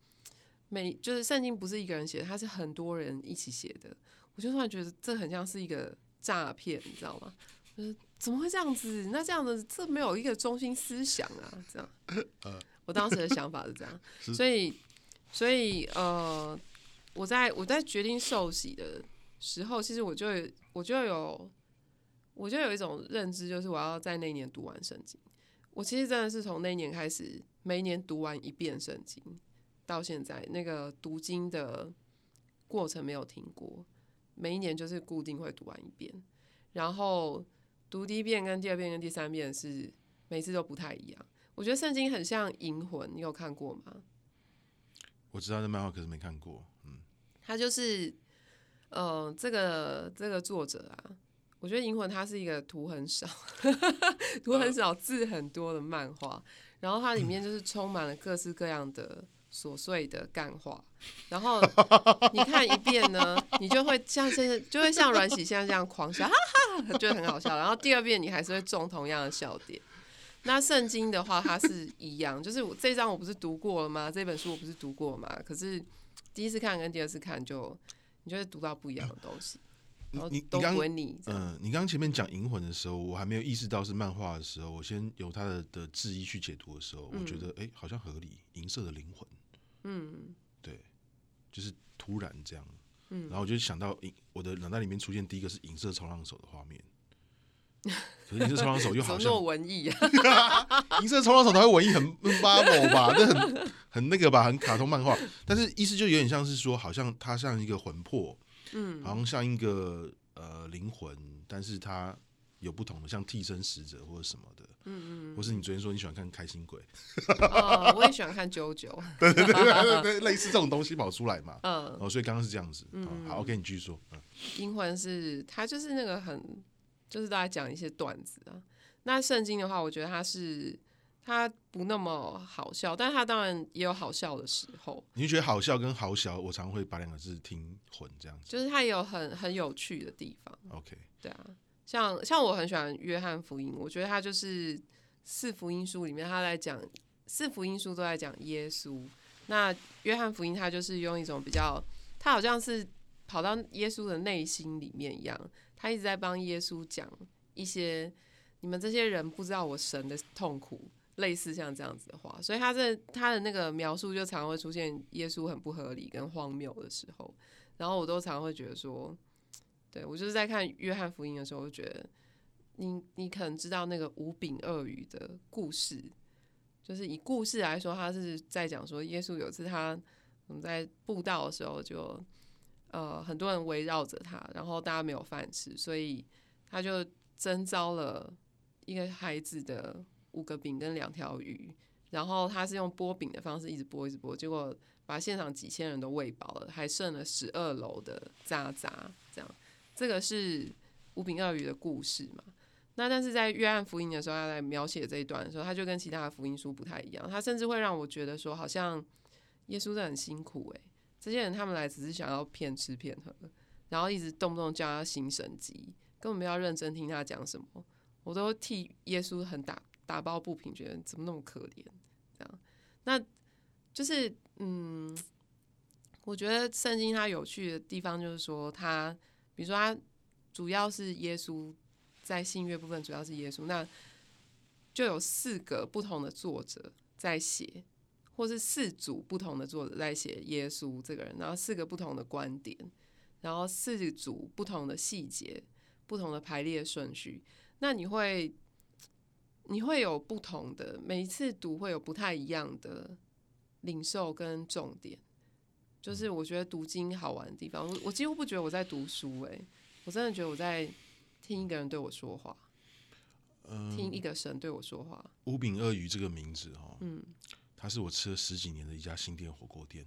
每就是圣经不是一个人写的，它是很多人一起写的。”我就突然觉得这很像是一个诈骗，你知道吗？就是怎么会这样子？那这样子这没有一个中心思想啊，这样。我当时的想法是这样，<laughs> 所以。所以，呃，我在我在决定受洗的时候，其实我就我就有我就有一种认知，就是我要在那一年读完圣经。我其实真的是从那一年开始，每一年读完一遍圣经，到现在那个读经的过程没有停过，每一年就是固定会读完一遍。然后读第一遍跟第二遍跟第三遍是每次都不太一样。我觉得圣经很像《银魂》，你有看过吗？
我知道这漫画，可是没看过。嗯，
他就是，呃，这个这个作者啊，我觉得《银魂》它是一个图很少、<laughs> 图很少、字很多的漫画，然后它里面就是充满了各式各样的琐碎的干话，然后你看一遍呢，你就会像现在就会像阮喜现在这样狂笑，哈哈，觉得很好笑。然后第二遍你还是会中同样的笑点。那圣经的话，它是一样，就是我这章我不是读过了吗？这本书我不是读过了吗？可是第一次看跟第二次看就，就你就会读到不一样的东西。
你你你刚嗯，你刚刚前面讲《银魂》的时候，我还没有意识到是漫画的时候，我先由他的的字义去解读的时候，我觉得哎、嗯欸，好像合理，银色的灵魂，嗯，对，就是突然这样，嗯，然后我就想到银，我的脑袋里面出现第一个是银色冲浪手的画面。可是银色冲浪手又好像
文艺？啊，<laughs>
银色冲浪手才会文艺很 bubble 吧，这很很那个吧，很卡通漫画。但是意思就有点像是说，好像它像一个魂魄，嗯，好像像一个呃灵魂，但是它有不同的，像替身使者或者什么的，嗯嗯，或是你昨天说你喜欢看开心鬼，
哦，我也喜欢看啾啾，<laughs>
对对对对对，类似这种东西跑出来嘛，嗯，哦，所以刚刚是这样子，嗯，好，OK，你继续说，嗯，
银魂是它就是那个很。就是大家讲一些段子啊。那圣经的话，我觉得它是它不那么好笑，但它当然也有好笑的时候。
你觉得好笑跟好小，我常会把两个字听混这样子。
就是它也有很很有趣的地方。
OK，
对啊，像像我很喜欢约翰福音，我觉得它就是四福音书里面他在讲四福音书都在讲耶稣。那约翰福音他就是用一种比较，他好像是跑到耶稣的内心里面一样。他一直在帮耶稣讲一些你们这些人不知道我神的痛苦，类似像这样子的话，所以他这他的那个描述就常会出现耶稣很不合理跟荒谬的时候，然后我都常会觉得说，对，我就是在看约翰福音的时候，我觉得你你可能知道那个五饼二鱼的故事，就是以故事来说，他是在讲说耶稣有一次他我们在布道的时候就。呃，很多人围绕着他，然后大家没有饭吃，所以他就征召了一个孩子的五个饼跟两条鱼，然后他是用剥饼的方式一直剥一直剥，结果把现场几千人都喂饱了，还剩了十二楼的渣渣。这样，这个是五饼二鱼的故事嘛？那但是在约翰福音的时候，他在描写这一段的时候，他就跟其他的福音书不太一样。他甚至会让我觉得说，好像耶稣真的很辛苦哎、欸，这些人他们来只是想要骗吃骗喝，然后一直动不动叫他行神迹，根本不要认真听他讲什么。我都替耶稣很打打抱不平，觉得怎么那么可怜这样。那就是嗯，我觉得圣经它有趣的地方就是说，它比如说它主要是耶稣。在信约部分主要是耶稣，那就有四个不同的作者在写，或是四组不同的作者在写耶稣这个人，然后四个不同的观点，然后四组不同的细节，不同的排列顺序。那你会你会有不同的，每一次读会有不太一样的领受跟重点，就是我觉得读经好玩的地方。我我几乎不觉得我在读书，诶，我真的觉得我在。听一个人对我说话，嗯，听一个神对我说话。
乌饼鳄鱼这个名字哦，嗯，它是我吃了十几年的一家新店火锅店，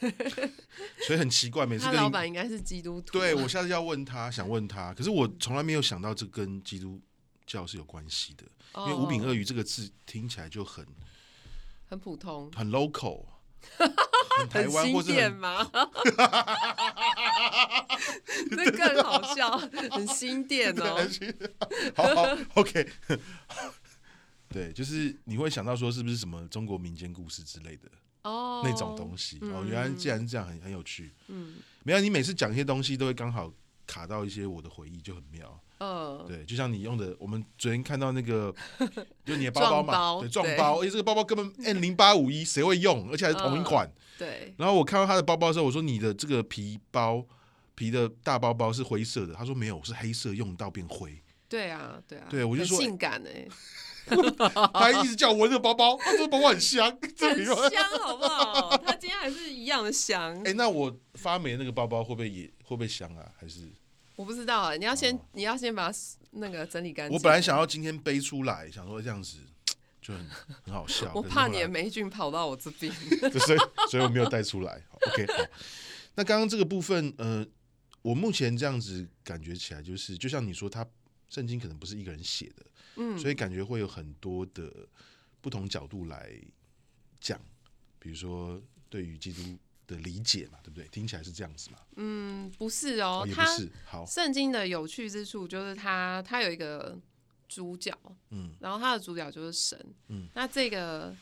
<laughs> 所以很奇怪，每次跟
老板应该是基督徒。
对，我下次要问他，想问他，可是我从来没有想到这跟基督教是有关系的，因为五饼鳄鱼这个字听起来就很
很普通，
很 local。<laughs> 很台湾或者很
吗？<laughs> 那更好笑，很新店哦。
好好，OK。对，就是你会想到说，是不是什么中国民间故事之类的哦？那种东西哦，原来既然是这样，很很有趣。嗯，没有，你每次讲一些东西，都会刚好卡到一些我的回忆，就很妙。嗯，对，就像你用的，我们昨天看到那个，<laughs> 就你的包包嘛，包对，撞包，而且这个包包根本 N 零八五一，谁会用？而且还是同一款。嗯、
对。
然后我看到他的包包的时候，我说你的这个皮包，皮的大包包是灰色的，他说没有，是黑色，用到变灰。
对啊，对啊。
对，我就说
性感哎。<laughs> <laughs>
他还一直叫我闻这个包包，他说这个包包很香，<laughs>
很香，好不好？他今天还是一样的香。
哎、欸，那我发霉的那个包包会不会也会不会香啊？还是？
我不知道啊，你要先，哦、你要先把它那个整理干净。
我本来想要今天背出来，想说这样子就很很好笑。<laughs>
我怕你的霉菌跑到我这边，
所以所以我没有带出来。OK，好。那刚刚这个部分，呃，我目前这样子感觉起来，就是就像你说，他圣经可能不是一个人写的，嗯，所以感觉会有很多的不同角度来讲，比如说对于基督。的理解嘛，对不对？听起来是这样子嘛？
嗯，不是哦，
哦也不是。好，
圣经的有趣之处就是它，它有一个主角，嗯，然后它的主角就是神，嗯，那这个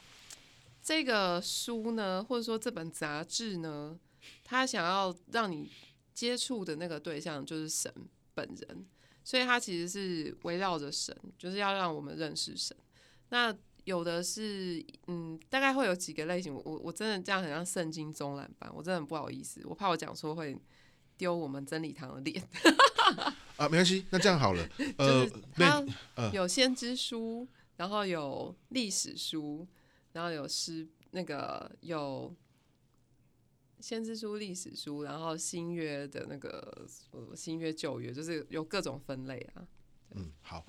这个书呢，或者说这本杂志呢，它想要让你接触的那个对象就是神本人，所以它其实是围绕着神，就是要让我们认识神。那有的是，嗯，大概会有几个类型。我我我真的这样很像圣经中览班，我真的很不好意思，我怕我讲说会丢我们真理堂的脸。<laughs>
啊，没关系，那这样好了，<laughs>
呃，它有先知书，然后有历史书，然后有诗，那个有先知书、历史书，然后新约的那个新约旧约，就是有各种分类啊。
嗯，好，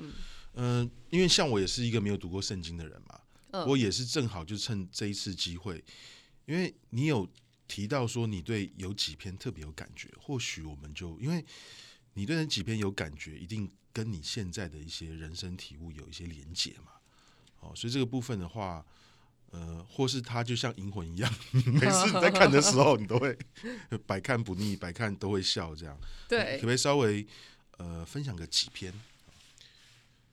嗯。因为像我也是一个没有读过圣经的人嘛，嗯、我也是正好就趁这一次机会，因为你有提到说你对有几篇特别有感觉，或许我们就因为你对那几篇有感觉，一定跟你现在的一些人生体悟有一些连结嘛，哦，所以这个部分的话，呃，或是它就像银魂一样，<laughs> 每次你在看的时候，你都会百看不腻，百看都会笑，这样，
对，
可不可以稍微呃分享个几篇？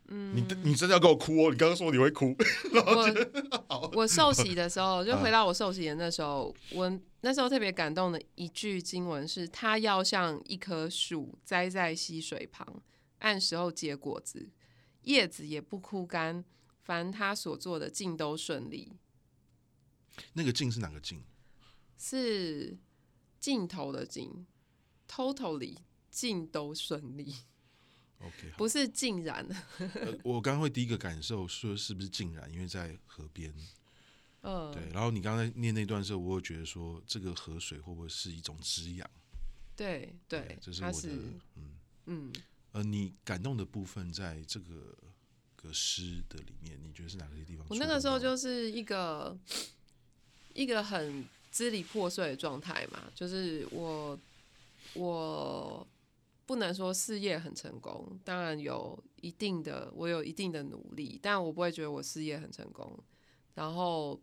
嗯，你你真的要给我哭哦！你刚刚说你会哭。
我我受洗的时候，就回到我受洗的那时候，我那时候特别感动的一句经文是：他要像一棵树栽在溪水旁，按时候结果子，叶子也不枯干，凡他所做的尽都顺利。
那个尽是哪个尽？
是尽头的尽，totally 尽都顺利。
OK，
不是竟然。
呃、我刚刚会第一个感受说是不是竟然，因为在河边。嗯，对。然后你刚才念那段的时候，我会觉得说这个河水会不会是一种滋养？
对对，
这是我的
是
嗯嗯。呃，你感动的部分在这个个诗的里面，你觉得是哪些地方？
我那个时候就是一个一个很支离破碎的状态嘛，就是我我。不能说事业很成功，当然有一定的，我有一定的努力，但我不会觉得我事业很成功。然后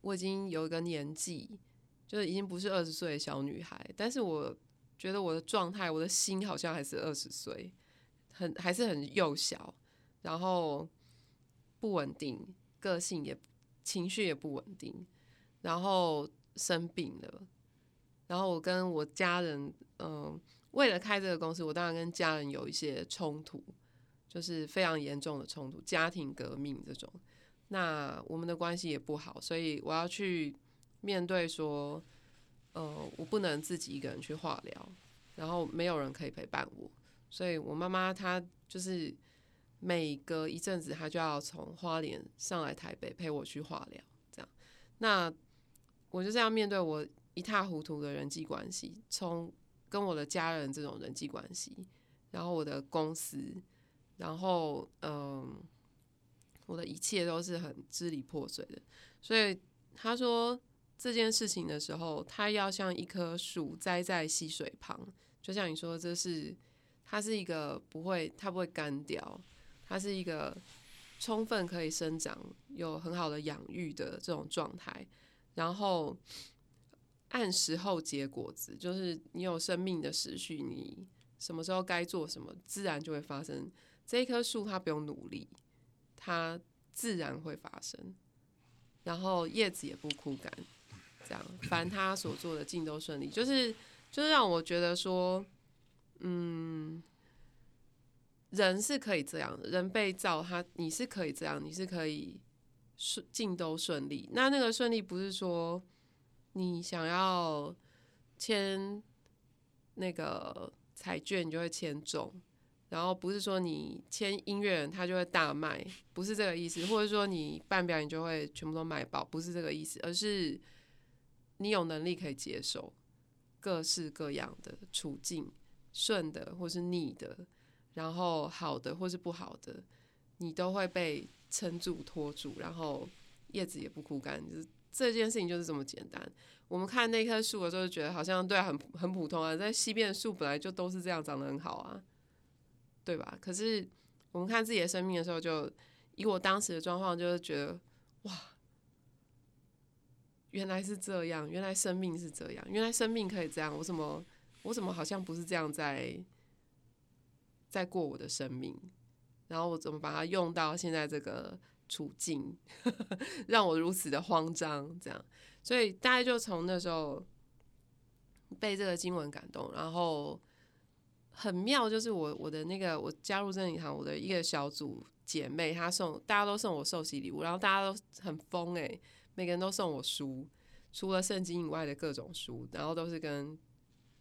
我已经有一个年纪，就是已经不是二十岁的小女孩，但是我觉得我的状态，我的心好像还是二十岁，很还是很幼小，然后不稳定，个性也情绪也不稳定，然后生病了，然后我跟我家人，嗯。为了开这个公司，我当然跟家人有一些冲突，就是非常严重的冲突，家庭革命这种。那我们的关系也不好，所以我要去面对说，呃，我不能自己一个人去化疗，然后没有人可以陪伴我，所以我妈妈她就是每隔一阵子，他就要从花莲上来台北陪我去化疗，这样。那我就这样面对我一塌糊涂的人际关系，从。跟我的家人这种人际关系，然后我的公司，然后嗯，我的一切都是很支离破碎的。所以他说这件事情的时候，他要像一棵树栽在溪水旁，就像你说，这是它是一个不会，它不会干掉，它是一个充分可以生长、有很好的养育的这种状态，然后。按时候结果子，就是你有生命的时序，你什么时候该做什么，自然就会发生。这一棵树它不用努力，它自然会发生。然后叶子也不枯干，这样，凡他所做的尽都顺利。就是，就是让我觉得说，嗯，人是可以这样的，人被造他，你是可以这样，你是可以顺尽都顺利。那那个顺利不是说。你想要签那个彩券，你就会签中，然后不是说你签音乐人他就会大卖，不是这个意思，或者说你办表演就会全部都卖爆，不是这个意思，而是你有能力可以接受各式各样的处境，顺的或是逆的，然后好的或是不好的，你都会被撑住拖住，然后叶子也不枯干，就是。这件事情就是这么简单。我们看那棵树的时候，就觉得好像对啊，很很普通啊。在西边的树本来就都是这样，长得很好啊，对吧？可是我们看自己的生命的时候，就以我当时的状况，就是觉得哇，原来是这样，原来生命是这样，原来生命可以这样。我怎么我怎么好像不是这样在在过我的生命？然后我怎么把它用到现在这个？处境 <laughs> 让我如此的慌张，这样，所以大概就从那时候被这个经文感动，然后很妙，就是我我的那个我加入真理堂，我的一个小组姐妹，她送大家都送我寿喜礼物，然后大家都很疯诶、每个人都送我书，除了圣经以外的各种书，然后都是跟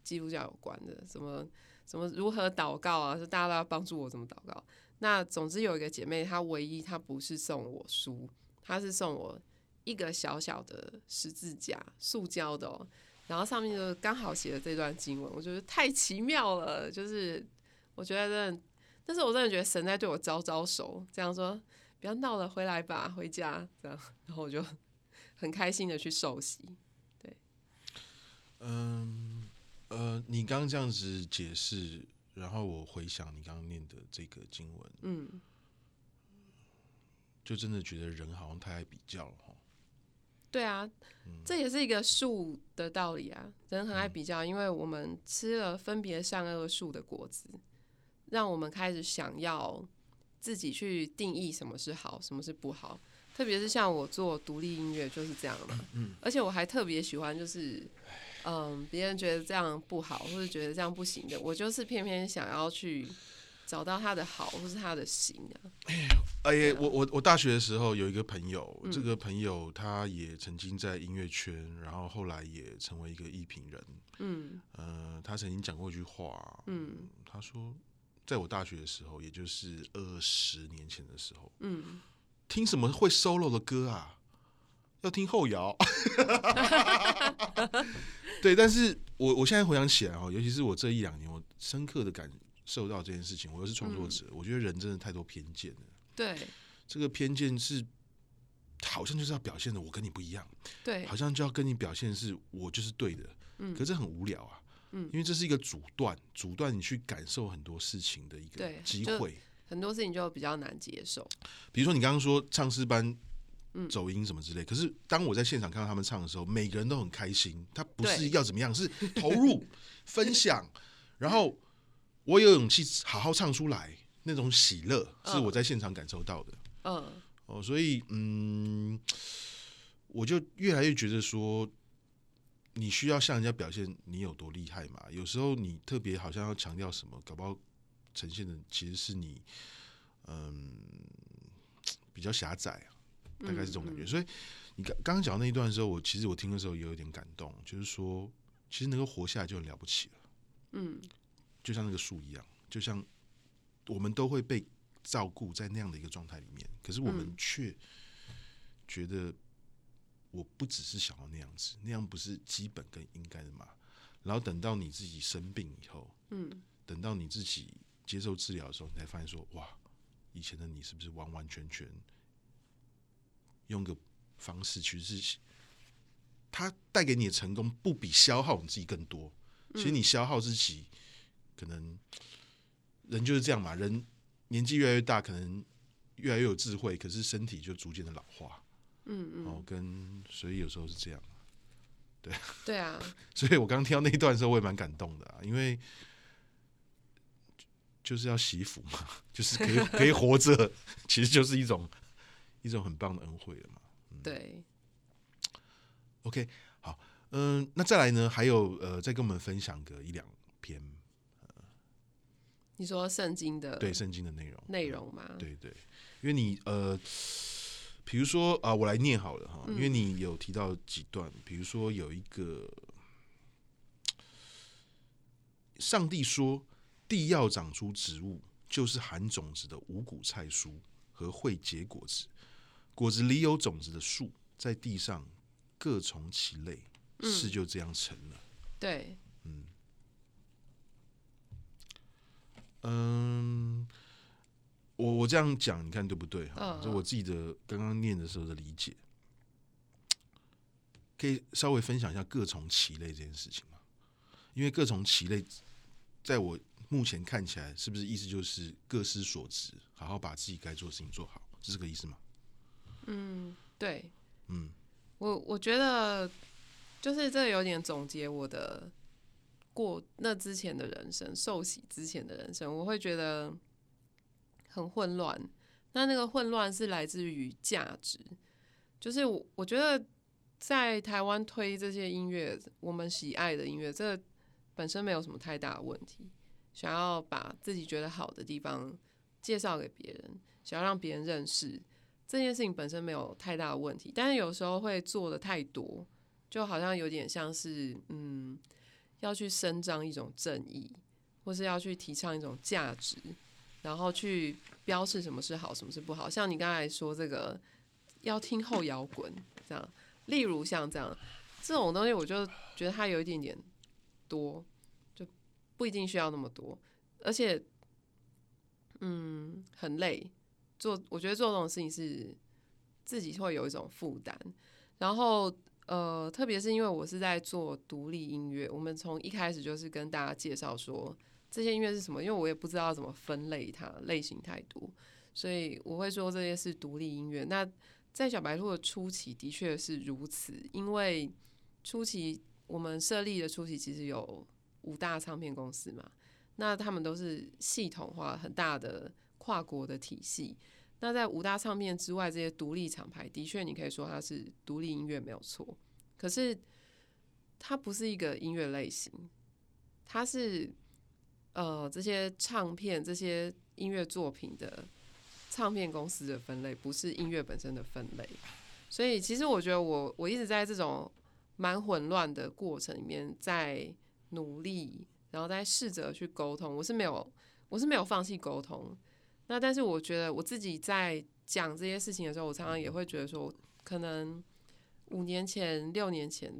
基督教有关的，什么什么如何祷告啊，是大家都要帮助我怎么祷告。那总之有一个姐妹，她唯一她不是送我书，她是送我一个小小的十字架，塑胶的哦，然后上面就刚好写了这段经文，我觉得太奇妙了，就是我觉得真的，但是我真的觉得神在对我招招手，这样说不要闹了，回来吧，回家这样，然后我就很开心的去受洗，对，
嗯呃，你刚刚这样子解释。然后我回想你刚刚念的这个经文，嗯，就真的觉得人好像太爱比较了哈。
对啊，嗯，这也是一个树的道理啊。人很爱比较，因为我们吃了分别善恶树的果子，让我们开始想要自己去定义什么是好，什么是不好。特别是像我做独立音乐就是这样嘛，嗯，而且我还特别喜欢就是。嗯，别人觉得这样不好，或者觉得这样不行的，我就是偏偏想要去找到他的好，或是他的行啊。
哎呀，我我我大学的时候有一个朋友，嗯、这个朋友他也曾经在音乐圈，然后后来也成为一个艺评人。嗯，呃，他曾经讲过一句话，嗯，他说，在我大学的时候，也就是二十年前的时候，嗯，听什么会 solo 的歌啊？要听后摇。<laughs> 对，但是我我现在回想起来哦，尤其是我这一两年，我深刻的感受到这件事情。我又是创作者，嗯，我觉得人真的太多偏见了。
对，
这个偏见是好像就是要表现的我跟你不一样，
对，
好像就要跟你表现是我就是对的，嗯，可是很无聊啊。
嗯，
因为这是一个阻断，阻断你去感受很多事情的一个机会。
很多事情就比较难接受。
比如说你刚刚说唱诗班，走音什么之类，嗯，可是当我在现场看到他们唱的时候，每个人都很开心。他不是要怎么样，是 <laughs> 投入、分享，然后我有勇气好好唱出来，那种喜乐是我在现场感受到的。嗯，哦，所以嗯，我就越来越觉得说。你需要向人家表现你有多厉害嘛？有时候你特别好像要强调什么，搞不好呈现的其实是你，嗯，比较狭窄啊，大概是这种感觉。嗯嗯、所以你刚刚刚讲那一段的时候，我其实我听的时候也有点感动，就是说，其实能够活下来就很了不起了。嗯，就像那个树一样，就像我们都会被照顾在那样的一个状态里面，可是我们却觉得。我不只是想要那样子，那样不是基本跟应该的嘛？然后等到你自己生病以后，嗯，等到你自己接受治疗的时候，你才发现说，哇，以前的你是不是完完全全用个方式，其实是他带给你的成功不比消耗你自己更多？其实你消耗自己，可能人就是这样嘛。人年纪越来越大，可能越来越有智慧，可是身体就逐渐的老化。嗯嗯，哦，跟所以有时候是这样，对
对啊，
所以我刚刚听到那一段的时候，我也蛮感动的啊，因为就是要惜福嘛，<laughs> 就是可以可以活着，其实就是一种一种很棒的恩惠了嘛。嗯、
对
，OK，好，嗯，那再来呢，还有呃，再跟我们分享个一两篇，呃，
你说圣经的
对圣经的内容
内容吗？
对对，因为你呃。比如说啊，我来念好了哈，因为你有提到几段，比如说有一个，上帝说地要长出植物，就是含种子的五谷菜蔬和会结果子，果子里有种子的树，在地上各从其类，事就这样成了。
对，
嗯，嗯。我我这样讲，你看对不对哈？就我自己的刚刚念的时候的理解，可以稍微分享一下各从其类这件事情吗？因为各从其类，在我目前看起来，是不是意思就是各司所职，好好把自己该做的事情做好，是这个意思吗？
嗯，对，嗯，我我觉得就是这有点总结我的过那之前的人生，受洗之前的人生，我会觉得。很混乱，那那个混乱是来自于价值，就是我我觉得在台湾推这些音乐，我们喜爱的音乐，这个本身没有什么太大的问题。想要把自己觉得好的地方介绍给别人，想要让别人认识这件事情本身没有太大的问题，但是有时候会做的太多，就好像有点像是嗯，要去伸张一种正义，或是要去提倡一种价值。然后去标示什么是好，什么是不好。像你刚才说这个，要听后摇滚这样，例如像这样这种东西，我就觉得它有一点点多，就不一定需要那么多，而且，嗯，很累。做我觉得做这种事情是自己会有一种负担。然后呃，特别是因为我是在做独立音乐，我们从一开始就是跟大家介绍说。这些音乐是什么？因为我也不知道怎么分类它，类型太多，所以我会说这些是独立音乐。那在小白兔的初期的确是如此，因为初期我们设立的初期其实有五大唱片公司嘛，那他们都是系统化很大的跨国的体系。那在五大唱片之外，这些独立厂牌的确你可以说它是独立音乐没有错，可是它不是一个音乐类型，它是。呃，这些唱片、这些音乐作品的唱片公司的分类，不是音乐本身的分类。所以，其实我觉得我我一直在这种蛮混乱的过程里面，在努力，然后在试着去沟通。我是没有，我是没有放弃沟通。那但是，我觉得我自己在讲这些事情的时候，我常常也会觉得说，可能五年前、六年前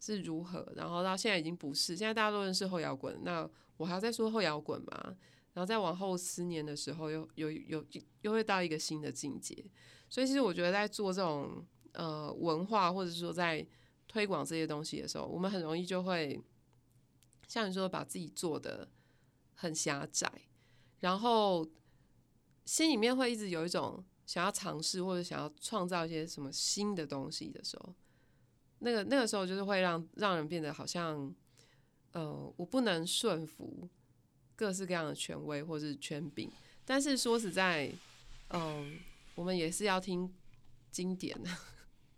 是如何，然后到现在已经不是。现在大家都认识后摇滚，那。我还要再说后摇滚嘛，然后再往后十年的时候又，又又又会到一个新的境界。所以其实我觉得，在做这种呃文化，或者说在推广这些东西的时候，我们很容易就会像你说把自己做得很狭窄，然后心里面会一直有一种想要尝试或者想要创造一些什么新的东西的时候，那个那个时候就是会让让人变得好像，呃，我不能顺服各式各样的权威或是权柄，但是说实在，嗯、我们也是要听经典的，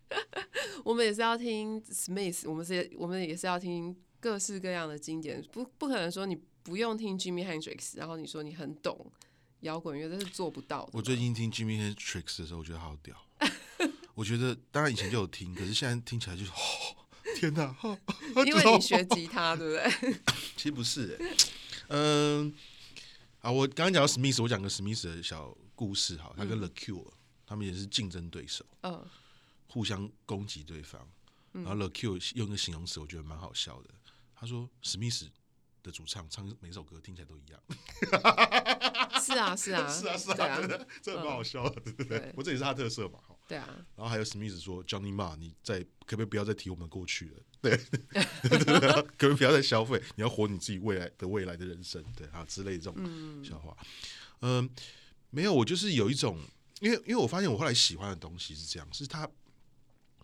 <laughs> 我们也是要听 Smith，我们是，我们也是要听各式各样的经典，不不可能说你不用听 Jimi Hendrix，然后你说你很懂摇滚乐，这是做不到的。
我最近听 Jimmy Hendrix 的时候，我觉得好屌，我觉得当然以前就有听，可是现在听起来就是。天哪！
因为你学吉他，对不对？<laughs>
其实不是，嗯，啊，我刚刚讲到史密斯，我讲个史密斯的小故事哈。他跟 The Cure，他们也是竞争对手，嗯，互相攻击对方。然后 The Cure 用一个形容词，我觉得蛮好笑的。他说史密斯的主唱唱每首歌听起来都一样。
是啊，<laughs> 是啊，
是啊，是啊，这蛮好笑的，对不对？我这也是他特色嘛。
对啊，
然后还有史密斯说：“Johnny Marr，你再可不可以不要再提我们过去了？<laughs> 对，可不可以不要再消费？你要活你自己未来的未来的人生，对啊之类的这种笑话。嗯，嗯，没有，我就是有一种，因为因为我发现我后来喜欢的东西是这样，是它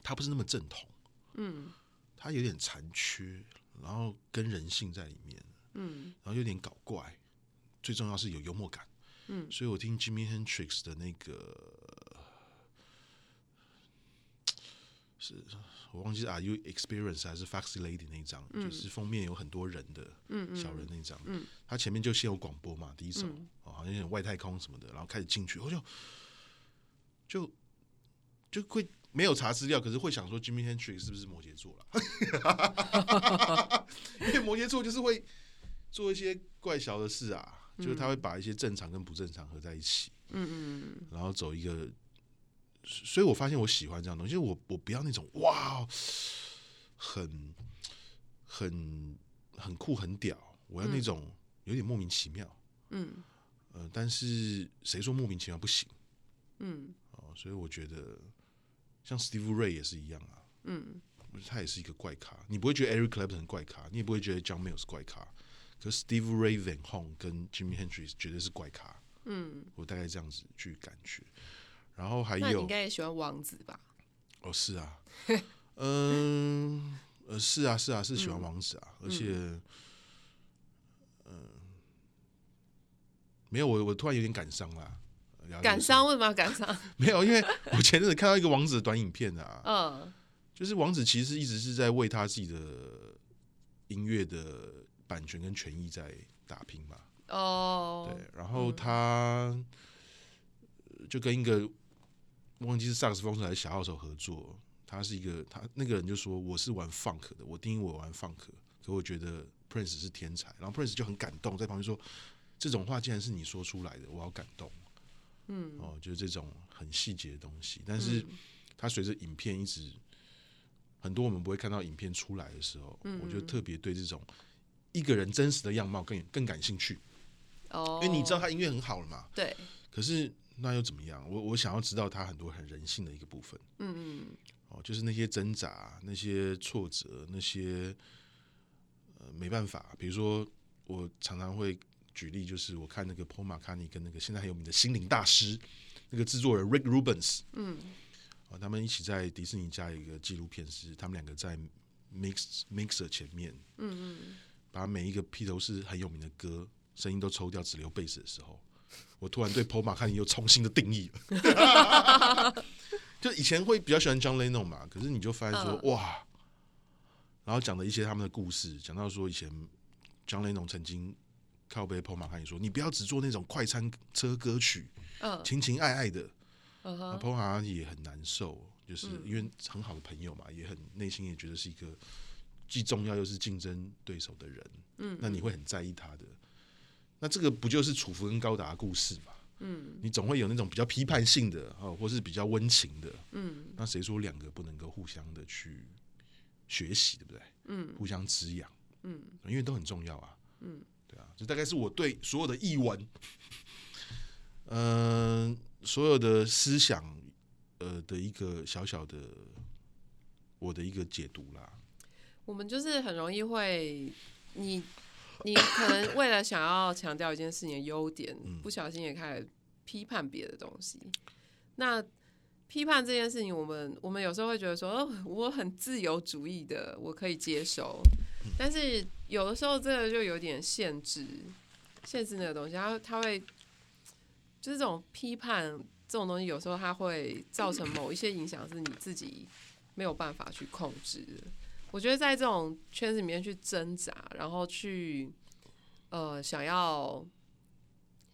它不是那么正统，嗯，它有点残缺，然后跟人性在里面，嗯，然后有点搞怪，最重要是有幽默感，嗯，所以我听 Jimmy Hendrix 的那个。”是我忘记是 Are You Experienced 还是 Foxy Lady 那一张，嗯、就是封面有很多人的嗯小人那一张。嗯，他前面就先有广播嘛，第一首、嗯、好像有点外太空什么的，然后开始进去，我就就就会没有查资料，可是会想说 Jimmy Hendrix 是不是摩羯座了？<laughs> 因为摩羯座就是会做一些怪小的事啊，就是他会把一些正常跟不正常合在一起。嗯嗯，然后走一个。所以我发现我喜欢这样东西，我我不要那种哇，很很很酷很屌，我要那种有点莫名其妙，嗯，呃，但是谁说莫名其妙不行？嗯，哦，所以我觉得像 Steve Ray 也是一样啊，嗯，他也是一个怪咖，你不会觉得 Eric Clapton 怪咖，你也不会觉得 John Mayall 是怪咖，可是 Steve Ray Van Hong 跟 Jimmy Hendrix 绝对是怪咖，嗯，我大概这样子去感觉。然后还有，你
应该也喜欢王子吧？
哦，是啊，<laughs> 嗯，呃，是啊，是啊，是喜欢王子啊，嗯、而且，嗯、呃，没有，我我突然有点感伤啦。
感伤？为什么要感伤？<laughs>
没有，因为我前阵子看到一个王子的短影片啊，嗯，就是王子其实一直是在为他自己的音乐的版权跟权益在打拼嘛。哦，对，然后他、嗯、就跟一个。忘记是萨克斯风手还是小号手合作，他是一个他那个人就说，我是玩 funk 的，我定义我玩 funk，可我觉得 Prince 是天才，然后 Prince 就很感动，在旁边说，这种话竟然是你说出来的，我好感动。嗯，哦，就是这种很细节的东西，但是它随着影片一直很多我们不会看到影片出来的时候，我就特别对这种一个人真实的样貌更更感兴趣。哦，因为你知道他音乐很好了嘛，
对，
可是。那又怎么样？我我想要知道他很多很人性的一个部分。嗯嗯。哦，就是那些挣扎、那些挫折、那些呃没办法。比如说，我常常会举例，就是我看那个 Paul McCartney 跟那个现在很有名的心灵大师那个制作人 Rick Rubens，嗯，啊，他们一起在迪士尼家有一个纪录片，是他们两个在 mix mixer 前面，嗯嗯，把每一个披头士很有名的歌声音都抽掉，只留贝斯的时候。我突然对 Paul McCartney 又重新的定义了，<laughs> 就以前会比较喜欢 John Lennon 嘛，可是你就发现说哇，然后讲了一些他们的故事，讲到说以前 John Lennon 曾经靠背 Paul McCartney 说，你不要只做那种快餐车歌曲，嗯情情爱爱的，Paul McCartney 也很难受，就是因为很好的朋友嘛，也很内心也觉得是一个既重要又是竞争对手的人，嗯，那你会很在意他的。那这个不就是楚服跟高达的故事嘛？嗯，你总会有那种比较批判性的哦，或是比较温情的。嗯，那谁说两个不能够互相的去学习，对不对？嗯，互相滋养。嗯，因为都很重要啊。嗯，对啊，这大概是我对所有的译文，嗯、呃，所有的思想，呃的一个小小的我的一个解读啦。
我们就是很容易会你你可能为了想要强调一件事情的优点，
嗯、
不小心也开始批判别的东西。那批判这件事情，我们我们有时候会觉得说，哦，我很自由主义的，我可以接受。但是有的时候，这个就有点限制，限制那个东西，它它会就是这种批判这种东西，有时候它会造成某一些影响，是你自己没有办法去控制的。我觉得在这种圈子里面去挣扎，然后去呃想要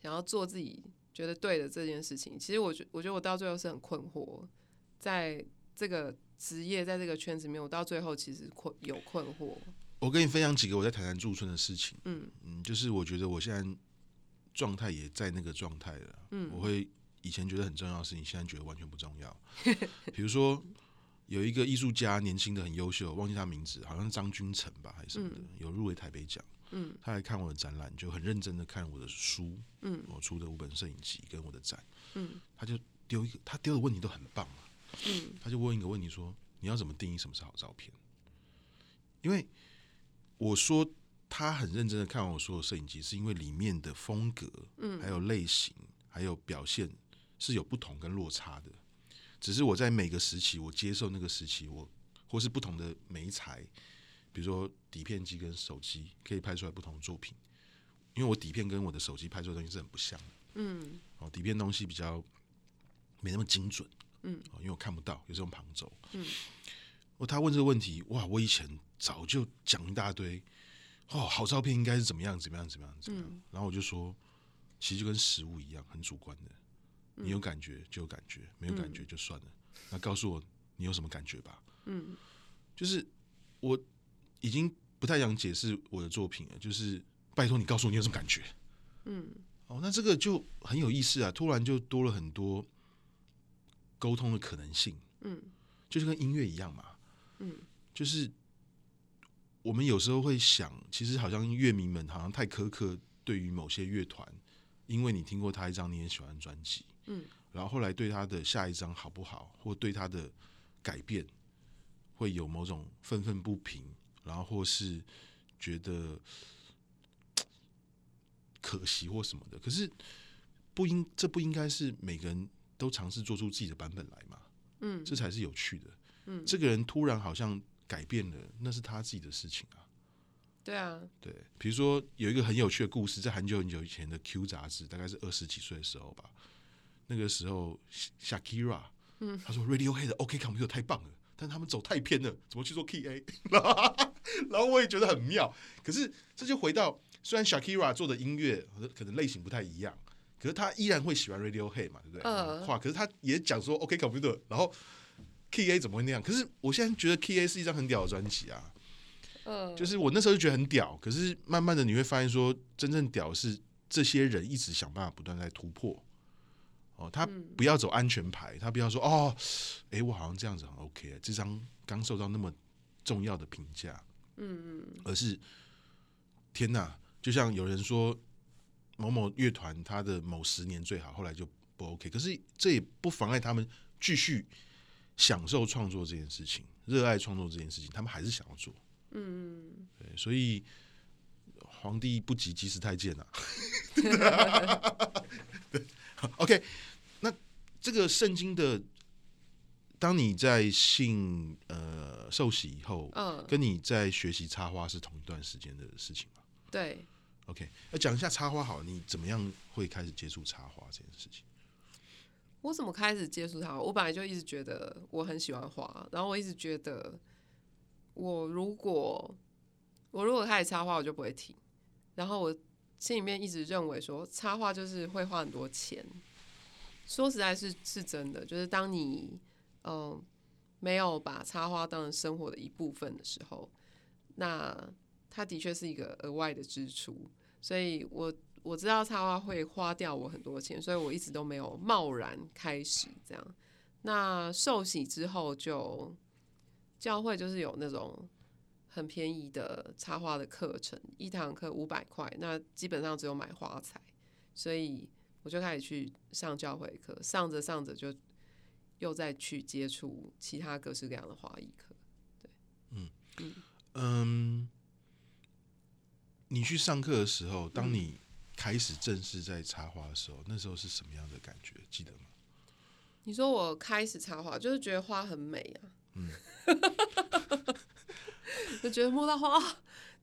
想要做自己觉得对的这件事情，其实我觉我觉得我到最后是很困惑，在这个职业在这个圈子里面，我到最后其实困有困惑。
我跟你分享几个我在台南驻村的事情。
嗯
嗯，就是我觉得我现在状态也在那个状态了。嗯，我会以前觉得很重要的事情，现在觉得完全不重要。<laughs> 比如说有一个艺术家，年轻的很优秀，忘记他名字，好像是张君成吧，还是什么的，嗯、有入围台北奖。嗯，他来看我的展览，就很认真的看我的书。嗯，我出的五本摄影集跟我的展。嗯，他就丢一个，他丢的问题都很棒啊。嗯，他就问一个问题说：你要怎么定义什么是好照片？因为我说他很认真的看完我所有摄影机，是因为里面的风格，嗯，还有类型，还有表现是有不同跟落差的。只是我在每个时期，我接受那个时期，我或是不同的媒材，比如说底片机跟手机可以拍出来不同的作品。因为我底片跟我的手机拍出来的东西是很不像的，嗯，哦，底片东西比较没那么精准，嗯，因为我看不到，有这种旁轴，嗯。哦，他问这个问题，哇！我以前早就讲一大堆，哦，好照片应该是怎么样，怎么样，怎么样，怎么样。嗯、然后我就说，其实就跟食物一样，很主观的。你有感觉就有感觉，没有感觉就算了。嗯、那告诉我你有什么感觉吧。嗯，就是我已经不太想解释我的作品了，就是拜托你告诉我你有什么感觉。嗯，哦，那这个就很有意思啊，突然就多了很多沟通的可能性。嗯，就是跟音乐一样嘛。嗯，就是我们有时候会想，其实好像乐迷们好像太苛刻，对于某些乐团，因为你听过他一张你很喜欢的专辑，嗯，然后后来对他的下一张好不好，或对他的改变，会有某种愤愤不平，然后或是觉得可惜或什么的。可是不应，这不应该是每个人都尝试做出自己的版本来嘛？嗯，这才是有趣的。嗯，这个人突然好像改变了，那是他自己的事情啊。
对啊，
对，比如说有一个很有趣的故事，在很久很久以前的 Q 杂志，大概是二十几岁的时候吧。那个时候，Shakira，嗯，他说 Radiohead 的 OK Computer 太棒了，但他们走太偏了，怎么去做 Key A？<laughs> 然后我也觉得很妙。可是这就回到，虽然 Shakira 做的音乐可能类型不太一样，可是他依然会喜欢 Radiohead 嘛，对不对？嗯。话，可是他也讲说 OK Computer，然后。Key A 怎么会那样？可是我现在觉得 Key A 是一张很屌的专辑啊，嗯，就是我那时候就觉得很屌。可是慢慢的你会发现，说真正屌是这些人一直想办法不断在突破。哦，他不要走安全牌，他不要说哦，哎、欸，我好像这样子很 OK，这张刚受到那么重要的评价，嗯嗯，而是天哪，就像有人说某某乐团他的某十年最好，后来就不 OK，可是这也不妨碍他们继续。享受创作这件事情，热爱创作这件事情，他们还是想要做。嗯，对，所以皇帝不急急死太监啊。<laughs> 对，OK，那这个圣经的，当你在信呃受洗以后，嗯，跟你在学习插花是同一段时间的事情吗？
对
，OK，那讲一下插花好，你怎么样会开始接触插花这件事情？
我怎么开始接触它？我本来就一直觉得我很喜欢画，然后我一直觉得，我如果我如果开始插画，我就不会停。然后我心里面一直认为说，插画就是会花很多钱。说实在是是真的，就是当你嗯、没有把插画当成生活的一部分的时候，那它的确是一个额外的支出。所以我。我知道插花会花掉我很多钱，所以我一直都没有贸然开始这样。那受洗之后，就教会就是有那种很便宜的插花的课程，一堂课五百块，那基本上只有买花材，所以我就开始去上教会课，上着上着就又再去接触其他各式各样的花艺课。对，嗯嗯嗯。
你去上课的时候，当你开始正式在插花的时候，那时候是什么样的感觉？记得吗？
你说我开始插花，就是觉得花很美啊，嗯，<laughs> 就觉得摸到花，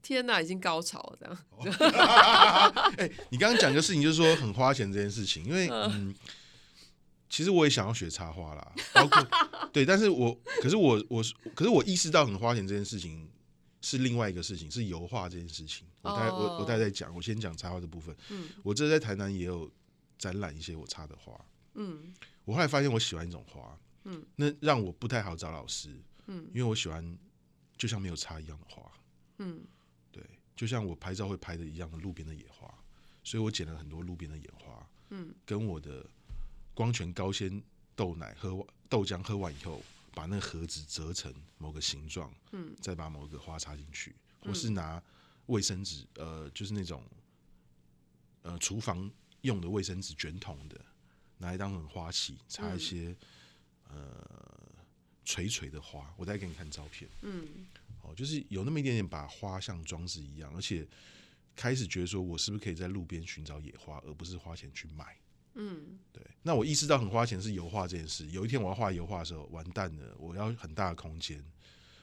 天哪，已经高潮了这样。<laughs>
哎、欸，你刚刚讲的事情就是说很花钱这件事情，因为嗯，其实我也想要学插花啦，包括对，但是我可是我我可是我意识到很花钱这件事情是另外一个事情，是油画这件事情。我待我我待在讲，我先讲插花的部分。嗯，我这在台南也有展览一些我插的花。嗯。我后来发现我喜欢一种花，嗯，那让我不太好找老师，嗯，因为我喜欢就像没有插一样的花，嗯，对，就像我拍照会拍的一样的路边的野花，所以我捡了很多路边的野花，嗯，跟我的光泉高纤豆奶喝豆浆喝完以后，把那个盒子折成某个形状，嗯，再把某个花插进去，或是拿卫生纸，呃，就是那种呃厨房用的卫生纸卷筒的。拿来当成花器，插一些、嗯、呃垂垂的花。我再给你看照片。嗯，哦，就是有那么一点点把花像装饰一样，而且开始觉得说我是不是可以在路边寻找野花，而不是花钱去买。嗯，对。那我意识到很花钱是油画这件事。有一天我要画油画的时候，完蛋了，我要很大的空间，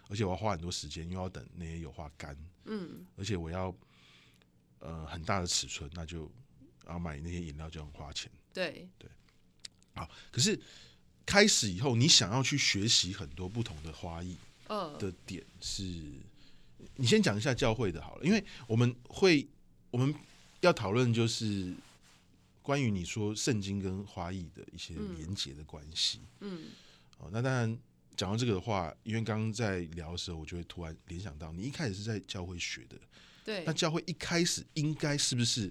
而且我要花很多时间，因为要等那些油画干。嗯，而且我要呃很大的尺寸，那就要买那些饮料就很花钱。
对
对。好，可是开始以后，你想要去学习很多不同的花艺的点是，你先讲一下教会的好了，因为我们会我们要讨论就是关于你说圣经跟花艺的一些连结的关系。嗯，哦，那当然讲到这个的话，因为刚刚在聊的时候，我就会突然联想到，你一开始是在教会学的，
对，
那教会一开始应该是不是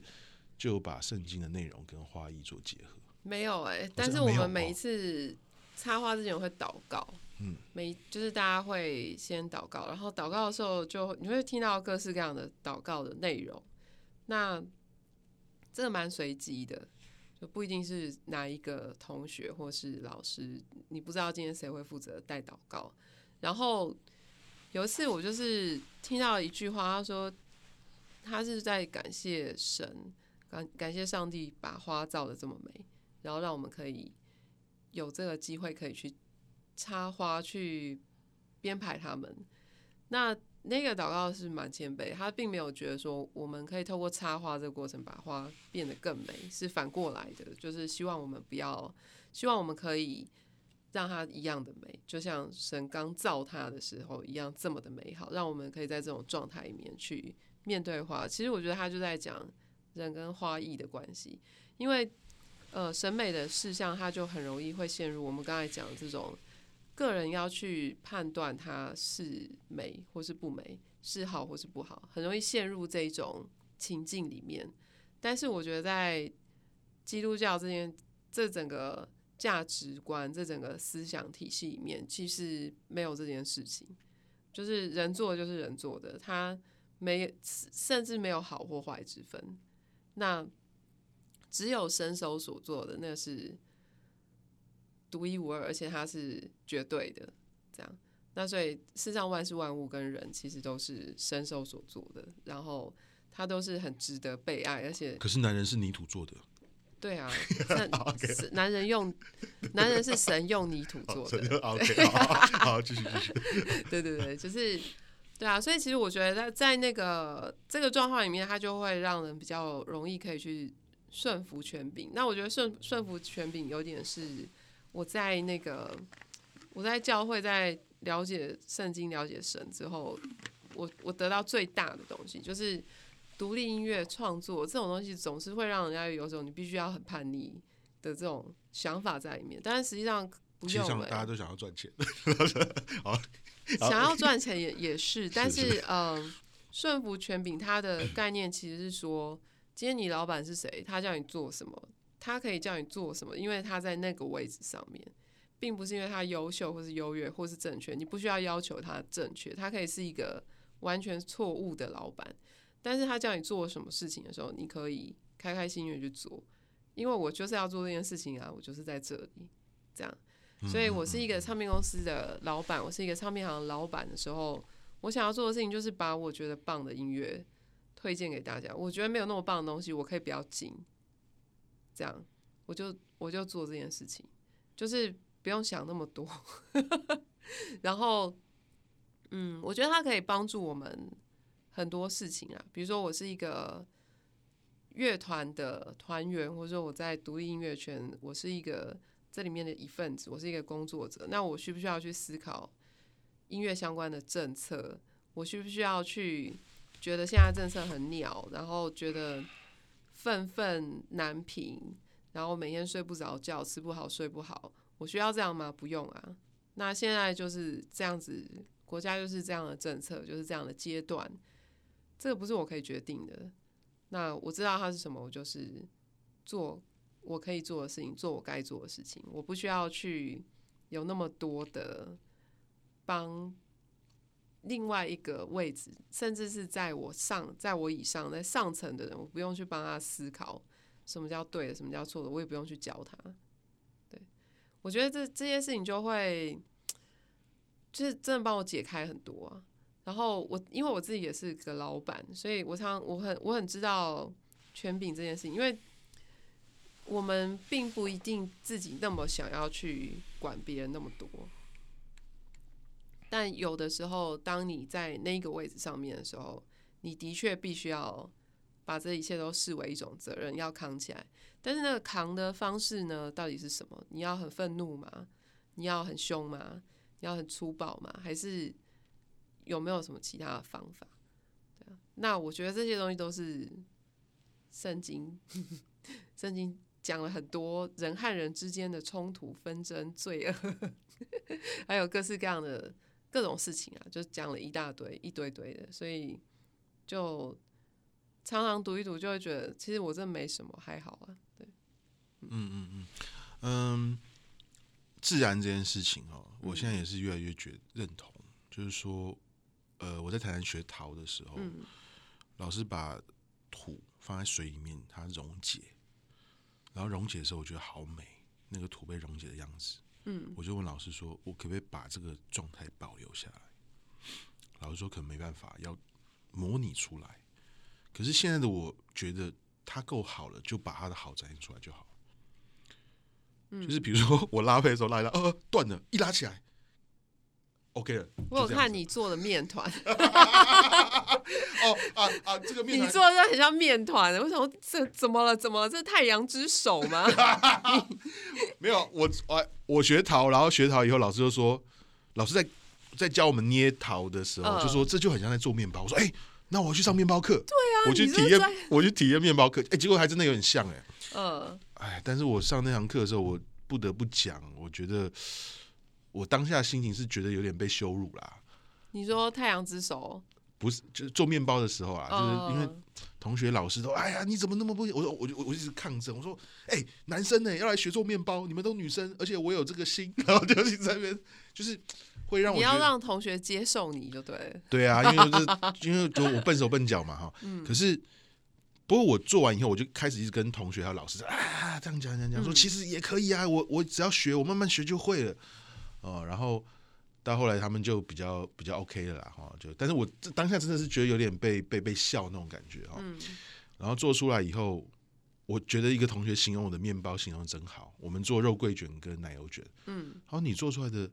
就把圣经的内容跟花艺做结合？
没有哎、欸，但是我们每一次插花之前会祷告，嗯，每就是大家会先祷告，然后祷告的时候就你会听到各式各样的祷告的内容，那这个蛮随机的，就不一定是哪一个同学或是老师，你不知道今天谁会负责带祷告。然后有一次我就是听到一句话，他说他是在感谢神，感感谢上帝把花造得这么美。然后让我们可以有这个机会，可以去插花，去编排他们。那那个祷告是蛮谦卑，他并没有觉得说我们可以透过插花这个过程把花变得更美，是反过来的，就是希望我们不要，希望我们可以让它一样的美，就像神刚造它的时候一样这么的美好，让我们可以在这种状态里面去面对花。其实我觉得他就在讲人跟花艺的关系，因为。呃，审美的事项，它就很容易会陷入我们刚才讲的这种个人要去判断它是美或是不美，是好或是不好，很容易陷入这种情境里面。但是我觉得在基督教这件这整个价值观、这整个思想体系里面，其实没有这件事情，就是人做的就是人做的，他没甚至没有好或坏之分。那。只有神手所做的，那是独一无二，而且它是绝对的。这样，那所以世上万事万物跟人其实都是神手所做的，然后他都是很值得被爱，而且
可是男人是泥土做的。
对啊，<laughs> 男人用男人是神用泥土做的。
OK，好，继续继续。<laughs>
对对对，就是对啊，所以其实我觉得在在那个这个状况里面，他就会让人比较容易可以去。顺服权柄，那我觉得顺顺服权柄有点是我在那个我在教会在了解圣经、了解神之后，我我得到最大的东西就是独立音乐创作这种东西总是会让人家有种你必须要很叛逆的这种想法在里面，但是实际上不用了，
大家都想要赚钱，<laughs>
好，想要赚钱也也是，但是嗯，顺服权柄它的概念其实是说。今天你老板是谁？他叫你做什么？他可以叫你做什么？因为他在那个位置上面，并不是因为他优秀或是优越或是正确。你不需要要求他正确，他可以是一个完全错误的老板。但是他叫你做什么事情的时候，你可以开开心心去做，因为我就是要做这件事情啊，我就是在这里这样。所以我是一个唱片公司的老板，我是一个唱片行的老板的时候，我想要做的事情就是把我觉得棒的音乐。推荐给大家。我觉得没有那么棒的东西，我可以不要进，这样我就我就做这件事情，就是不用想那么多。<laughs> 然后，嗯，我觉得它可以帮助我们很多事情啊，比如说我是一个乐团的团员，或者说我在独立音乐圈，我是一个这里面的一份子，我是一个工作者，那我需不需要去思考音乐相关的政策？我需不需要去觉得现在政策很鸟，然后觉得愤愤难平，然后每天睡不着觉，吃不好睡不好，我需要这样吗？不用啊。那现在就是这样子，国家就是这样的政策，就是这样的阶段，这个不是我可以决定的。那我知道它是什么，我就是做我可以做的事情，做我该做的事情，我不需要去有那么多的帮。另外一个位置，甚至是在我上，在我以上，在上层的人，我不用去帮他思考什么叫对的，什么叫错的，我也不用去教他。对，我觉得这这些事情就会，就是真的帮我解开很多啊。然后我因为我自己也是个老板，所以我常我很我很知道权柄这件事情，因为我们并不一定自己那么想要去管别人那么多。但有的时候，当你在那个位置上面的时候，你的确必须要把这一切都视为一种责任，要扛起来。但是那个扛的方式呢，到底是什么？你要很愤怒吗？你要很凶吗？你要很粗暴吗？还是有没有什么其他的方法？对啊，那我觉得这些东西都是圣经，<laughs> 圣经讲了很多人和人之间的冲突、纷争、罪恶，<laughs> 还有各式各样的。各种事情啊，就讲了一大堆，一堆堆的，所以就常常读一读，就会觉得其实我这没什么，还好啊。对，
嗯嗯嗯。嗯，自然这件事情哦，我现在也是越来越觉认同，就是说，呃，我在台南学陶的时候，老师把土放在水里面，它溶解，然后溶解的时候，我觉得好美，那个土被溶解的样子。嗯，我就问老师说：“我可不可以把这个状态保留下来？”老师说：“可能没办法，要模拟出来。”可是现在的我觉得他够好了，就把他的好展现出来就好。嗯，就是比如说我拉配的时候拉一拉，呃，断了，一拉起来，OK 了。
我有看你做的面团。<laughs>
哦啊啊！这个面
你做的很像面团，为什么这怎么了？怎么了？这太阳之手吗？<laughs>
没有，我我我学陶，然后学陶以后，老师就说，老师在在教我们捏陶的时候，呃、就说这就很像在做面包。我说，哎、欸，那我要去上面包课。对
啊，
我去体验，我去体验面包课。哎、欸，结果还真的有点像哎、欸。嗯、呃。哎，但是我上那堂课的时候，我不得不讲，我觉得我当下心情是觉得有点被羞辱啦。
你说太阳之手？
不是，就是做面包的时候啊，就是因为同学老师都，哎呀，你怎么那么不？我说，我就我一直抗争，我说，哎、欸，男生呢要来学做面包，你们都女生，而且我有这个心，<laughs> 然后就一直在那边，就是会让我
你要让同学接受你就对，
对啊，因为就是因为就我笨手笨脚嘛哈，嗯、可是不过我做完以后，我就开始一直跟同学还有老师啊，这样讲讲讲，说其实也可以啊，我我只要学，我慢慢学就会了，哦，然后。到后来他们就比较比较 OK 了啦，哈，就但是我这当下真的是觉得有点被被被笑那种感觉哈，嗯、然后做出来以后，我觉得一个同学形容我的面包形容得真好，我们做肉桂卷跟奶油卷，嗯，然后你做出来的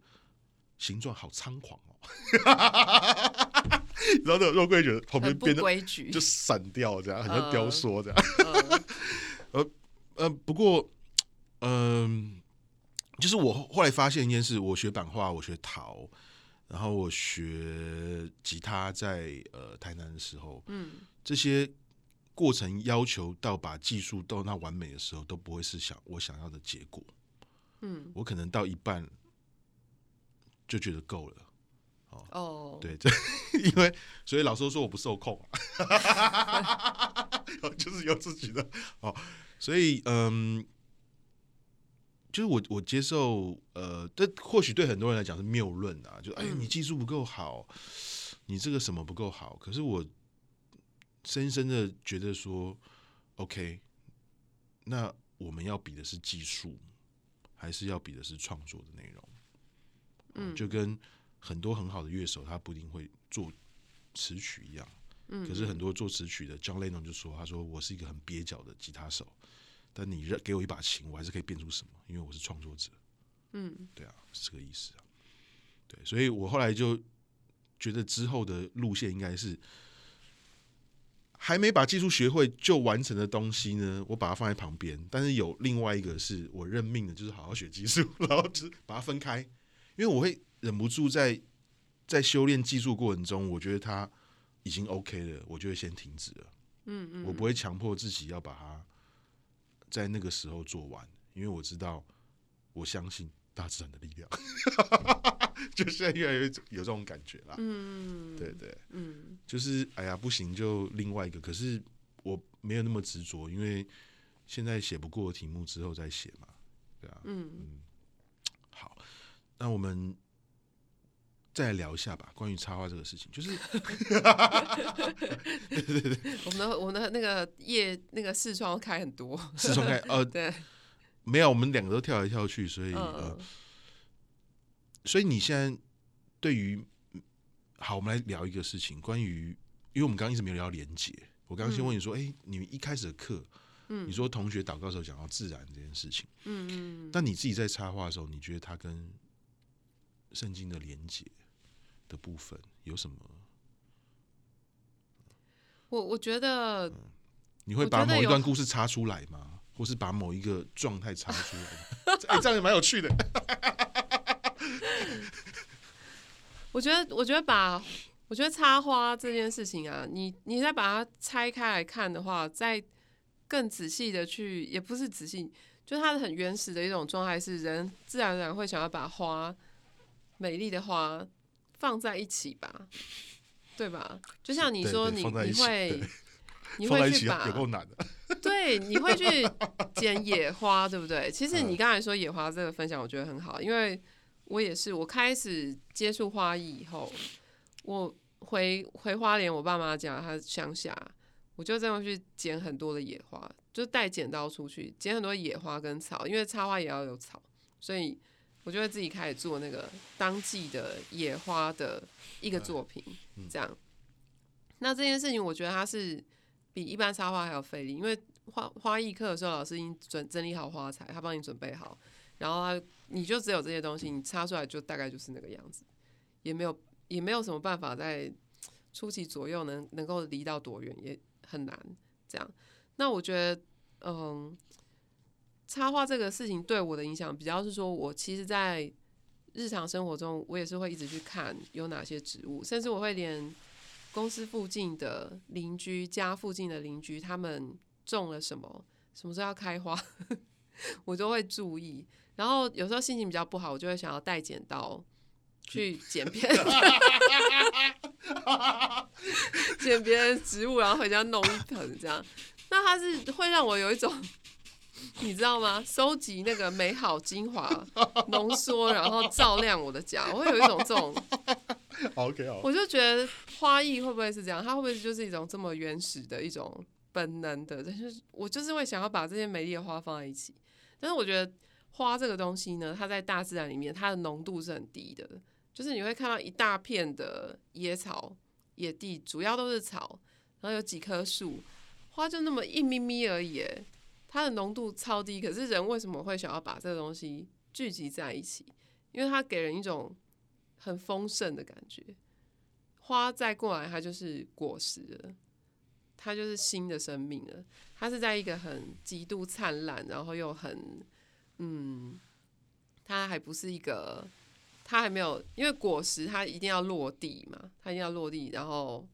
形状好猖狂哦，<laughs> 然后那个肉桂卷旁边变得就散掉这样，很像雕塑这样，<laughs> 呃呃，不过嗯。呃就是我后来发现一件事，我学版画，我学陶，然后我学吉他在，在呃台南的时候，嗯，这些过程要求到把技术到那完美的时候，都不会是想我想要的结果，嗯，我可能到一半就觉得够了，哦，哦。对，这 <laughs> 因为所以老师都说我不受控，<laughs> 就是有自己的哦，所以嗯。就是我我接受呃，这或许对很多人来讲是谬论啊，就哎，你技术不够好，你这个什么不够好。可是我深深的觉得说，OK，那我们要比的是技术，还是要比的是创作的内容？嗯，就跟很多很好的乐手，他不一定会做词曲一样。嗯，可是很多做词曲的 John Lennon 就说：“他说我是一个很蹩脚的吉他手，但你让给我一把琴，我还是可以变出什么，因为我是创作者。”嗯，对啊，是这个意思啊。对，所以我后来就觉得之后的路线应该是还没把技术学会就完成的东西呢，我把它放在旁边。但是有另外一个是我认命的，就是好好学技术，<laughs> 然后就是把它分开，因为我会忍不住在在修炼技术过程中，我觉得它已经 OK 了，我就会先停止了。嗯嗯，我不会强迫自己要把它在那个时候做完，因为我知道，我相信大自然的力量。<laughs> 就现在越来越有这种感觉啦，嗯，对对，嗯，就是哎呀不行就另外一个，可是我没有那么执着，因为现在写不过的题目之后再写嘛，对啊，嗯。嗯，好，那我们再来聊一下吧，关于插画这个事情，就是，
对对对，我们的我们的那个夜那个视窗开很多，
视窗开，呃，<laughs> 对，没有，我们两个都跳来跳去，所以呃。呃所以你现在对于好，我们来聊一个事情，关于，因为我们刚刚一直没有聊连结。我刚刚先问你说，哎、嗯欸，你们一开始的课，嗯，你说同学祷告的时候讲到自然这件事情，嗯嗯，但你自己在插画的时候，你觉得它跟圣经的连结的部分有什么？
我我觉得、嗯，
你会把某一段故事插出来吗？或是把某一个状态插出来？<laughs> 哎、欸，这样也蛮有趣的。<laughs>
我觉得，我觉得把，我觉得插花这件事情啊，你你再把它拆开来看的话，再更仔细的去，也不是仔细，就它的很原始的一种状态，是人自然而然会想要把花，美丽的花放在一起吧，<laughs> 对吧？就像你说你，你你会，你会 <laughs> 去把，<laughs> 对，你会去捡野花，对不对？其实你刚才说野花这个分享，我觉得很好，因为。我也是，我开始接触花艺以后，我回回花莲，我爸妈家他乡下，我就这样去捡很多的野花，就带剪刀出去捡很多野花跟草，因为插花也要有草，所以我就会自己开始做那个当季的野花的一个作品，这样。那这件事情，我觉得它是比一般插花还要费力，因为花花艺课的时候，老师已经准整理好花材，他帮你准备好。然后他，你就只有这些东西，你插出来就大概就是那个样子，也没有也没有什么办法在初期左右能能够离到多远，也很难这样。那我觉得，嗯，插画这个事情对我的影响比较是说，我其实，在日常生活中，我也是会一直去看有哪些植物，甚至我会连公司附近的邻居家附近的邻居他们种了什么，什么时候要开花，<laughs> 我都会注意。然后有时候心情比较不好，我就会想要带剪刀去 <laughs> 剪别人，剪别人植物，然后回家弄一盆这样。那它是会让我有一种，你知道吗？收集那个美好精华浓缩，然后照亮我的家。我会有一种这种，<laughs>
OK，
我就觉得花艺会不会是这样？它会不会就是一种这么原始的一种本能的？就是我就是会想要把这些美丽的花放在一起，但是我觉得。花这个东西呢，它在大自然里面，它的浓度是很低的，就是你会看到一大片的野草、野地，主要都是草，然后有几棵树，花就那么一咪咪而已，它的浓度超低。可是人为什么会想要把这个东西聚集在一起？因为它给人一种很丰盛的感觉。花再过来，它就是果实了，它就是新的生命了。它是在一个很极度灿烂，然后又很。嗯，它还不是一个，它还没有，因为果实它一定要落地嘛，它一定要落地，然后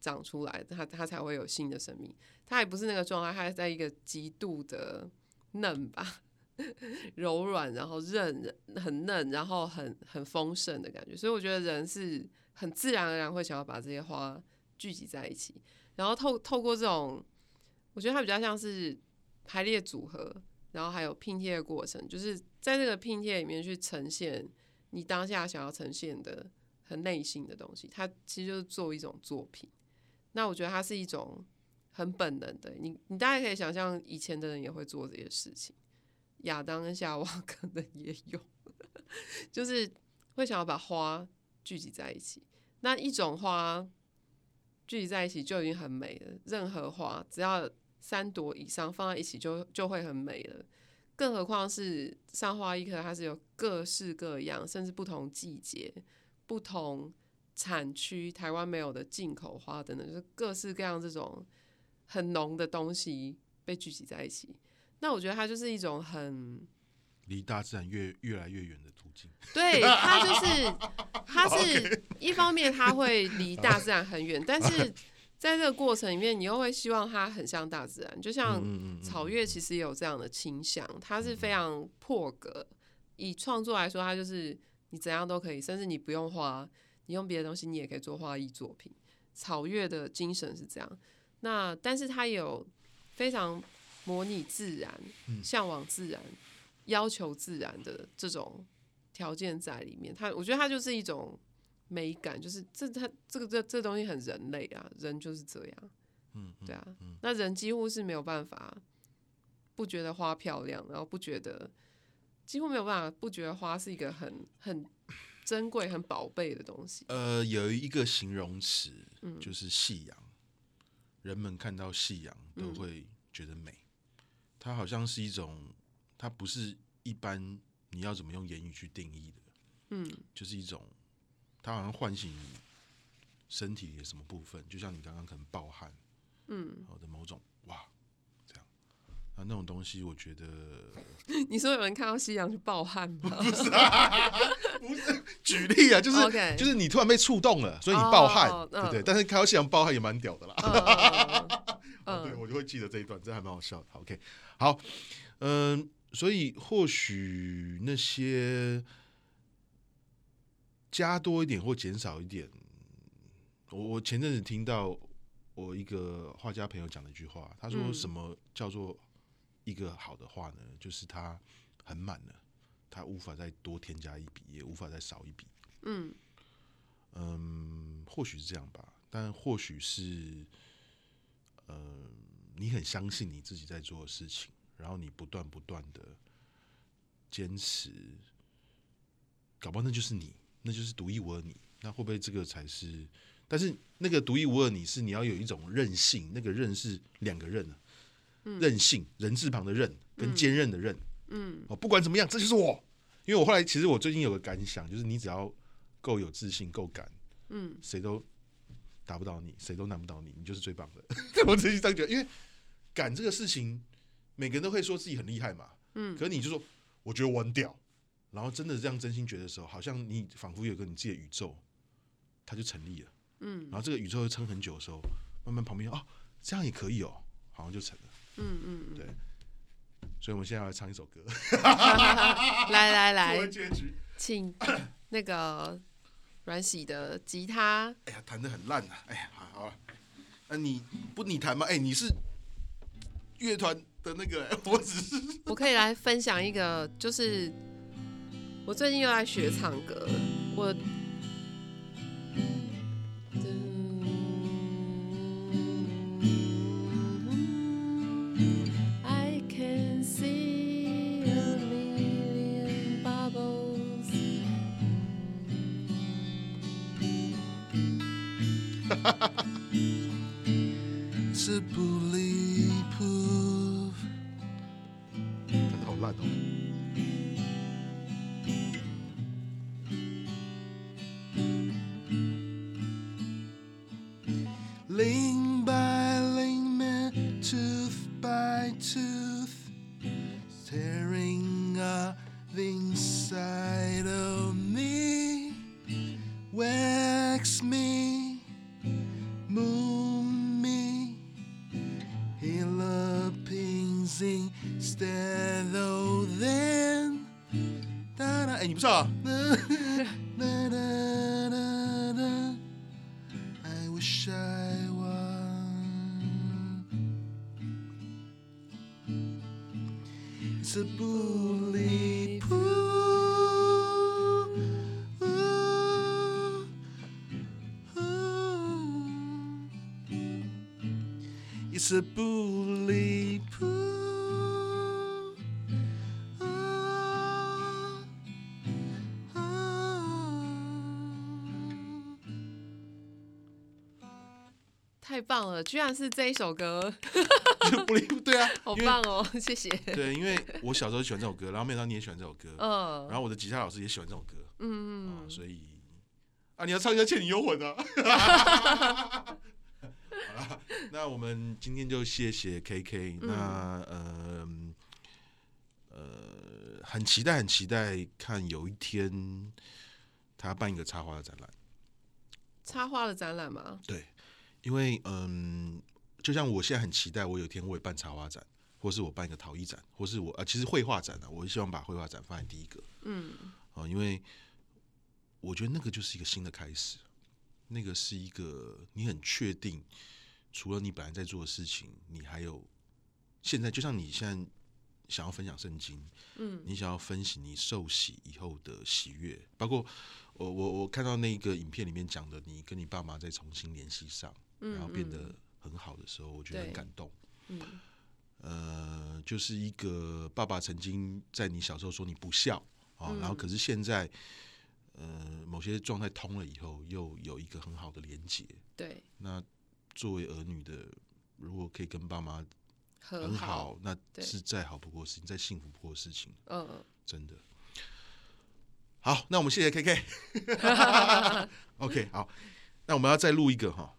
长出来，它它才会有新的生命。它还不是那个状态，它是在一个极度的嫩吧，<laughs> 柔软，然后韧，很嫩，然后很很丰盛的感觉。所以我觉得人是很自然而然会想要把这些花聚集在一起，然后透透过这种，我觉得它比较像是排列组合。然后还有拼贴的过程，就是在这个拼贴里面去呈现你当下想要呈现的很内心的东西。它其实就是做一种作品。那我觉得它是一种很本能的，你你大概可以想象，以前的人也会做这些事情。亚当跟夏娃 <laughs> 可能也有，<laughs> 就是会想要把花聚集在一起。那一种花，聚集在一起就已经很美了。任何花只要三朵以上放在一起就就会很美了。更何况是上花一课，它是有各式各样，甚至不同季节、不同产区，台湾没有的进口花等等，就是各式各样这种很浓的东西被聚集在一起。那我觉得它就是一种很
离大自然越越来越远的途径。
对，它就是它是 <laughs> 一方面，它会离大自然很远，但是。在这个过程里面，你又会希望它很像大自然，就像草月其实也有这样的倾向，它是非常破格。以创作来说，它就是你怎样都可以，甚至你不用画，你用别的东西，你也可以做画艺作品。草月的精神是这样，那但是它有非常模拟自然、向往自然、要求自然的这种条件在里面。它，我觉得它就是一种。美感就是这，它这个这这东西很人类啊，人就是这样，嗯，对啊，嗯，那人几乎是没有办法不觉得花漂亮，然后不觉得几乎没有办法不觉得花是一个很很珍贵、很宝贝的东西。
呃，有一个形容词，就是夕阳，人们看到夕阳都会觉得美，嗯，它好像是一种，它不是一般你要怎么用言语去定义的，嗯，就是一种。它好像唤醒你身体的什么部分，就像你刚刚可能暴汗，嗯，好的某种哇，啊，那种东西，我觉得 <laughs>
你说有人看到夕阳去暴汗吗？
不是，啊，不是，举例啊，就是 Okay. 就是你突然被触动了，所以你暴汗，oh, 对不对？嗯，但是看到夕阳暴汗也蛮屌的啦。嗯，<laughs> 对，我就会记得这一段，这还蛮好笑的。OK，好，嗯，所以或许那些。加多一点或减少一点，我我前阵子听到我一个画家朋友讲了一句话，他说：“什么叫做一个好的话呢？就是它很满了，它无法再多添加一笔，也无法再少一笔。”嗯嗯，或许是这样吧，但或许是，嗯，你很相信你自己在做的事情，然后你不断不断的坚持，搞不好那就是你。那就是独一无二你，那会不会这个才是？但是那个独一无二你是你要有一种韧性，那个韧是两个韧啊，韧性人字旁的任跟坚韧的韧，嗯，哦，不管怎么样，这就是我。因为我后来其实我最近有个感想，就是你只要够有自信、够敢，嗯，谁都打不倒你，谁都难不倒你，你就是最棒的。<laughs> 我自己这样觉得，因为敢这个事情，每个人都会说自己很厉害嘛，嗯，可是你就说，我觉得我很屌。然后真的这样真心觉得的时候，好像你仿佛有个你自己的宇宙，它就成立了。嗯，然后这个宇宙又撑很久的时候，慢慢旁边哦，这样也可以哦，好像就成了。嗯嗯嗯，对。所以我们现在要来唱一首歌。<laughs>
来来来，请那个阮喜的吉他。
哎呀，弹的很烂啊！哎呀，好好了，那你不你弹吗？哎，你是乐团的那个，<laughs> 我只是
我可以来分享一个，就是。我最近又来学唱歌，我。
是不离谱。
太棒了，居然是这一首歌，<laughs>
不灵对啊，<laughs>
好棒哦，谢谢。
对，因为我小时候喜欢这首歌，然后没想到你也喜欢这首歌，
嗯，
然后我的吉他老师也喜欢这首歌，
嗯嗯，
所以啊，你要唱一下《倩女幽魂》啊。我们今天就谢谢 KK，那呃呃，很期待，很期待看有一天他办一个插花的展览，
插花的展览吗？
对。因为嗯，就像我现在很期待，我有一天我也办插花展，或是我办一个陶艺展，或是我呃，其实绘画展呢、啊，我希望把绘画展放在第一个，嗯，啊，因为我觉得那个就是一个新的开始，那个是一个你很确定，除了你本来在做的事情，你还有现在，就像你现在想要分享圣经，嗯，你想要分析你受洗以后的喜悦，包括我我我看到那个影片里面讲的，你跟你爸妈再重新联系上。然后变得很好的时候，我觉得很感动。嗯，呃，就是一个爸爸曾经在你小时候说你不孝啊，然后可是现在，呃，某些状态通了以后，又有一个很好的连接。
对，
那作为儿女的，如果可以跟爸妈很好，那是再好不过的事情，再幸福不过的事情。嗯，真的。好，那我们谢谢 KK。<laughs> OK，好，那我们要再录一个哈。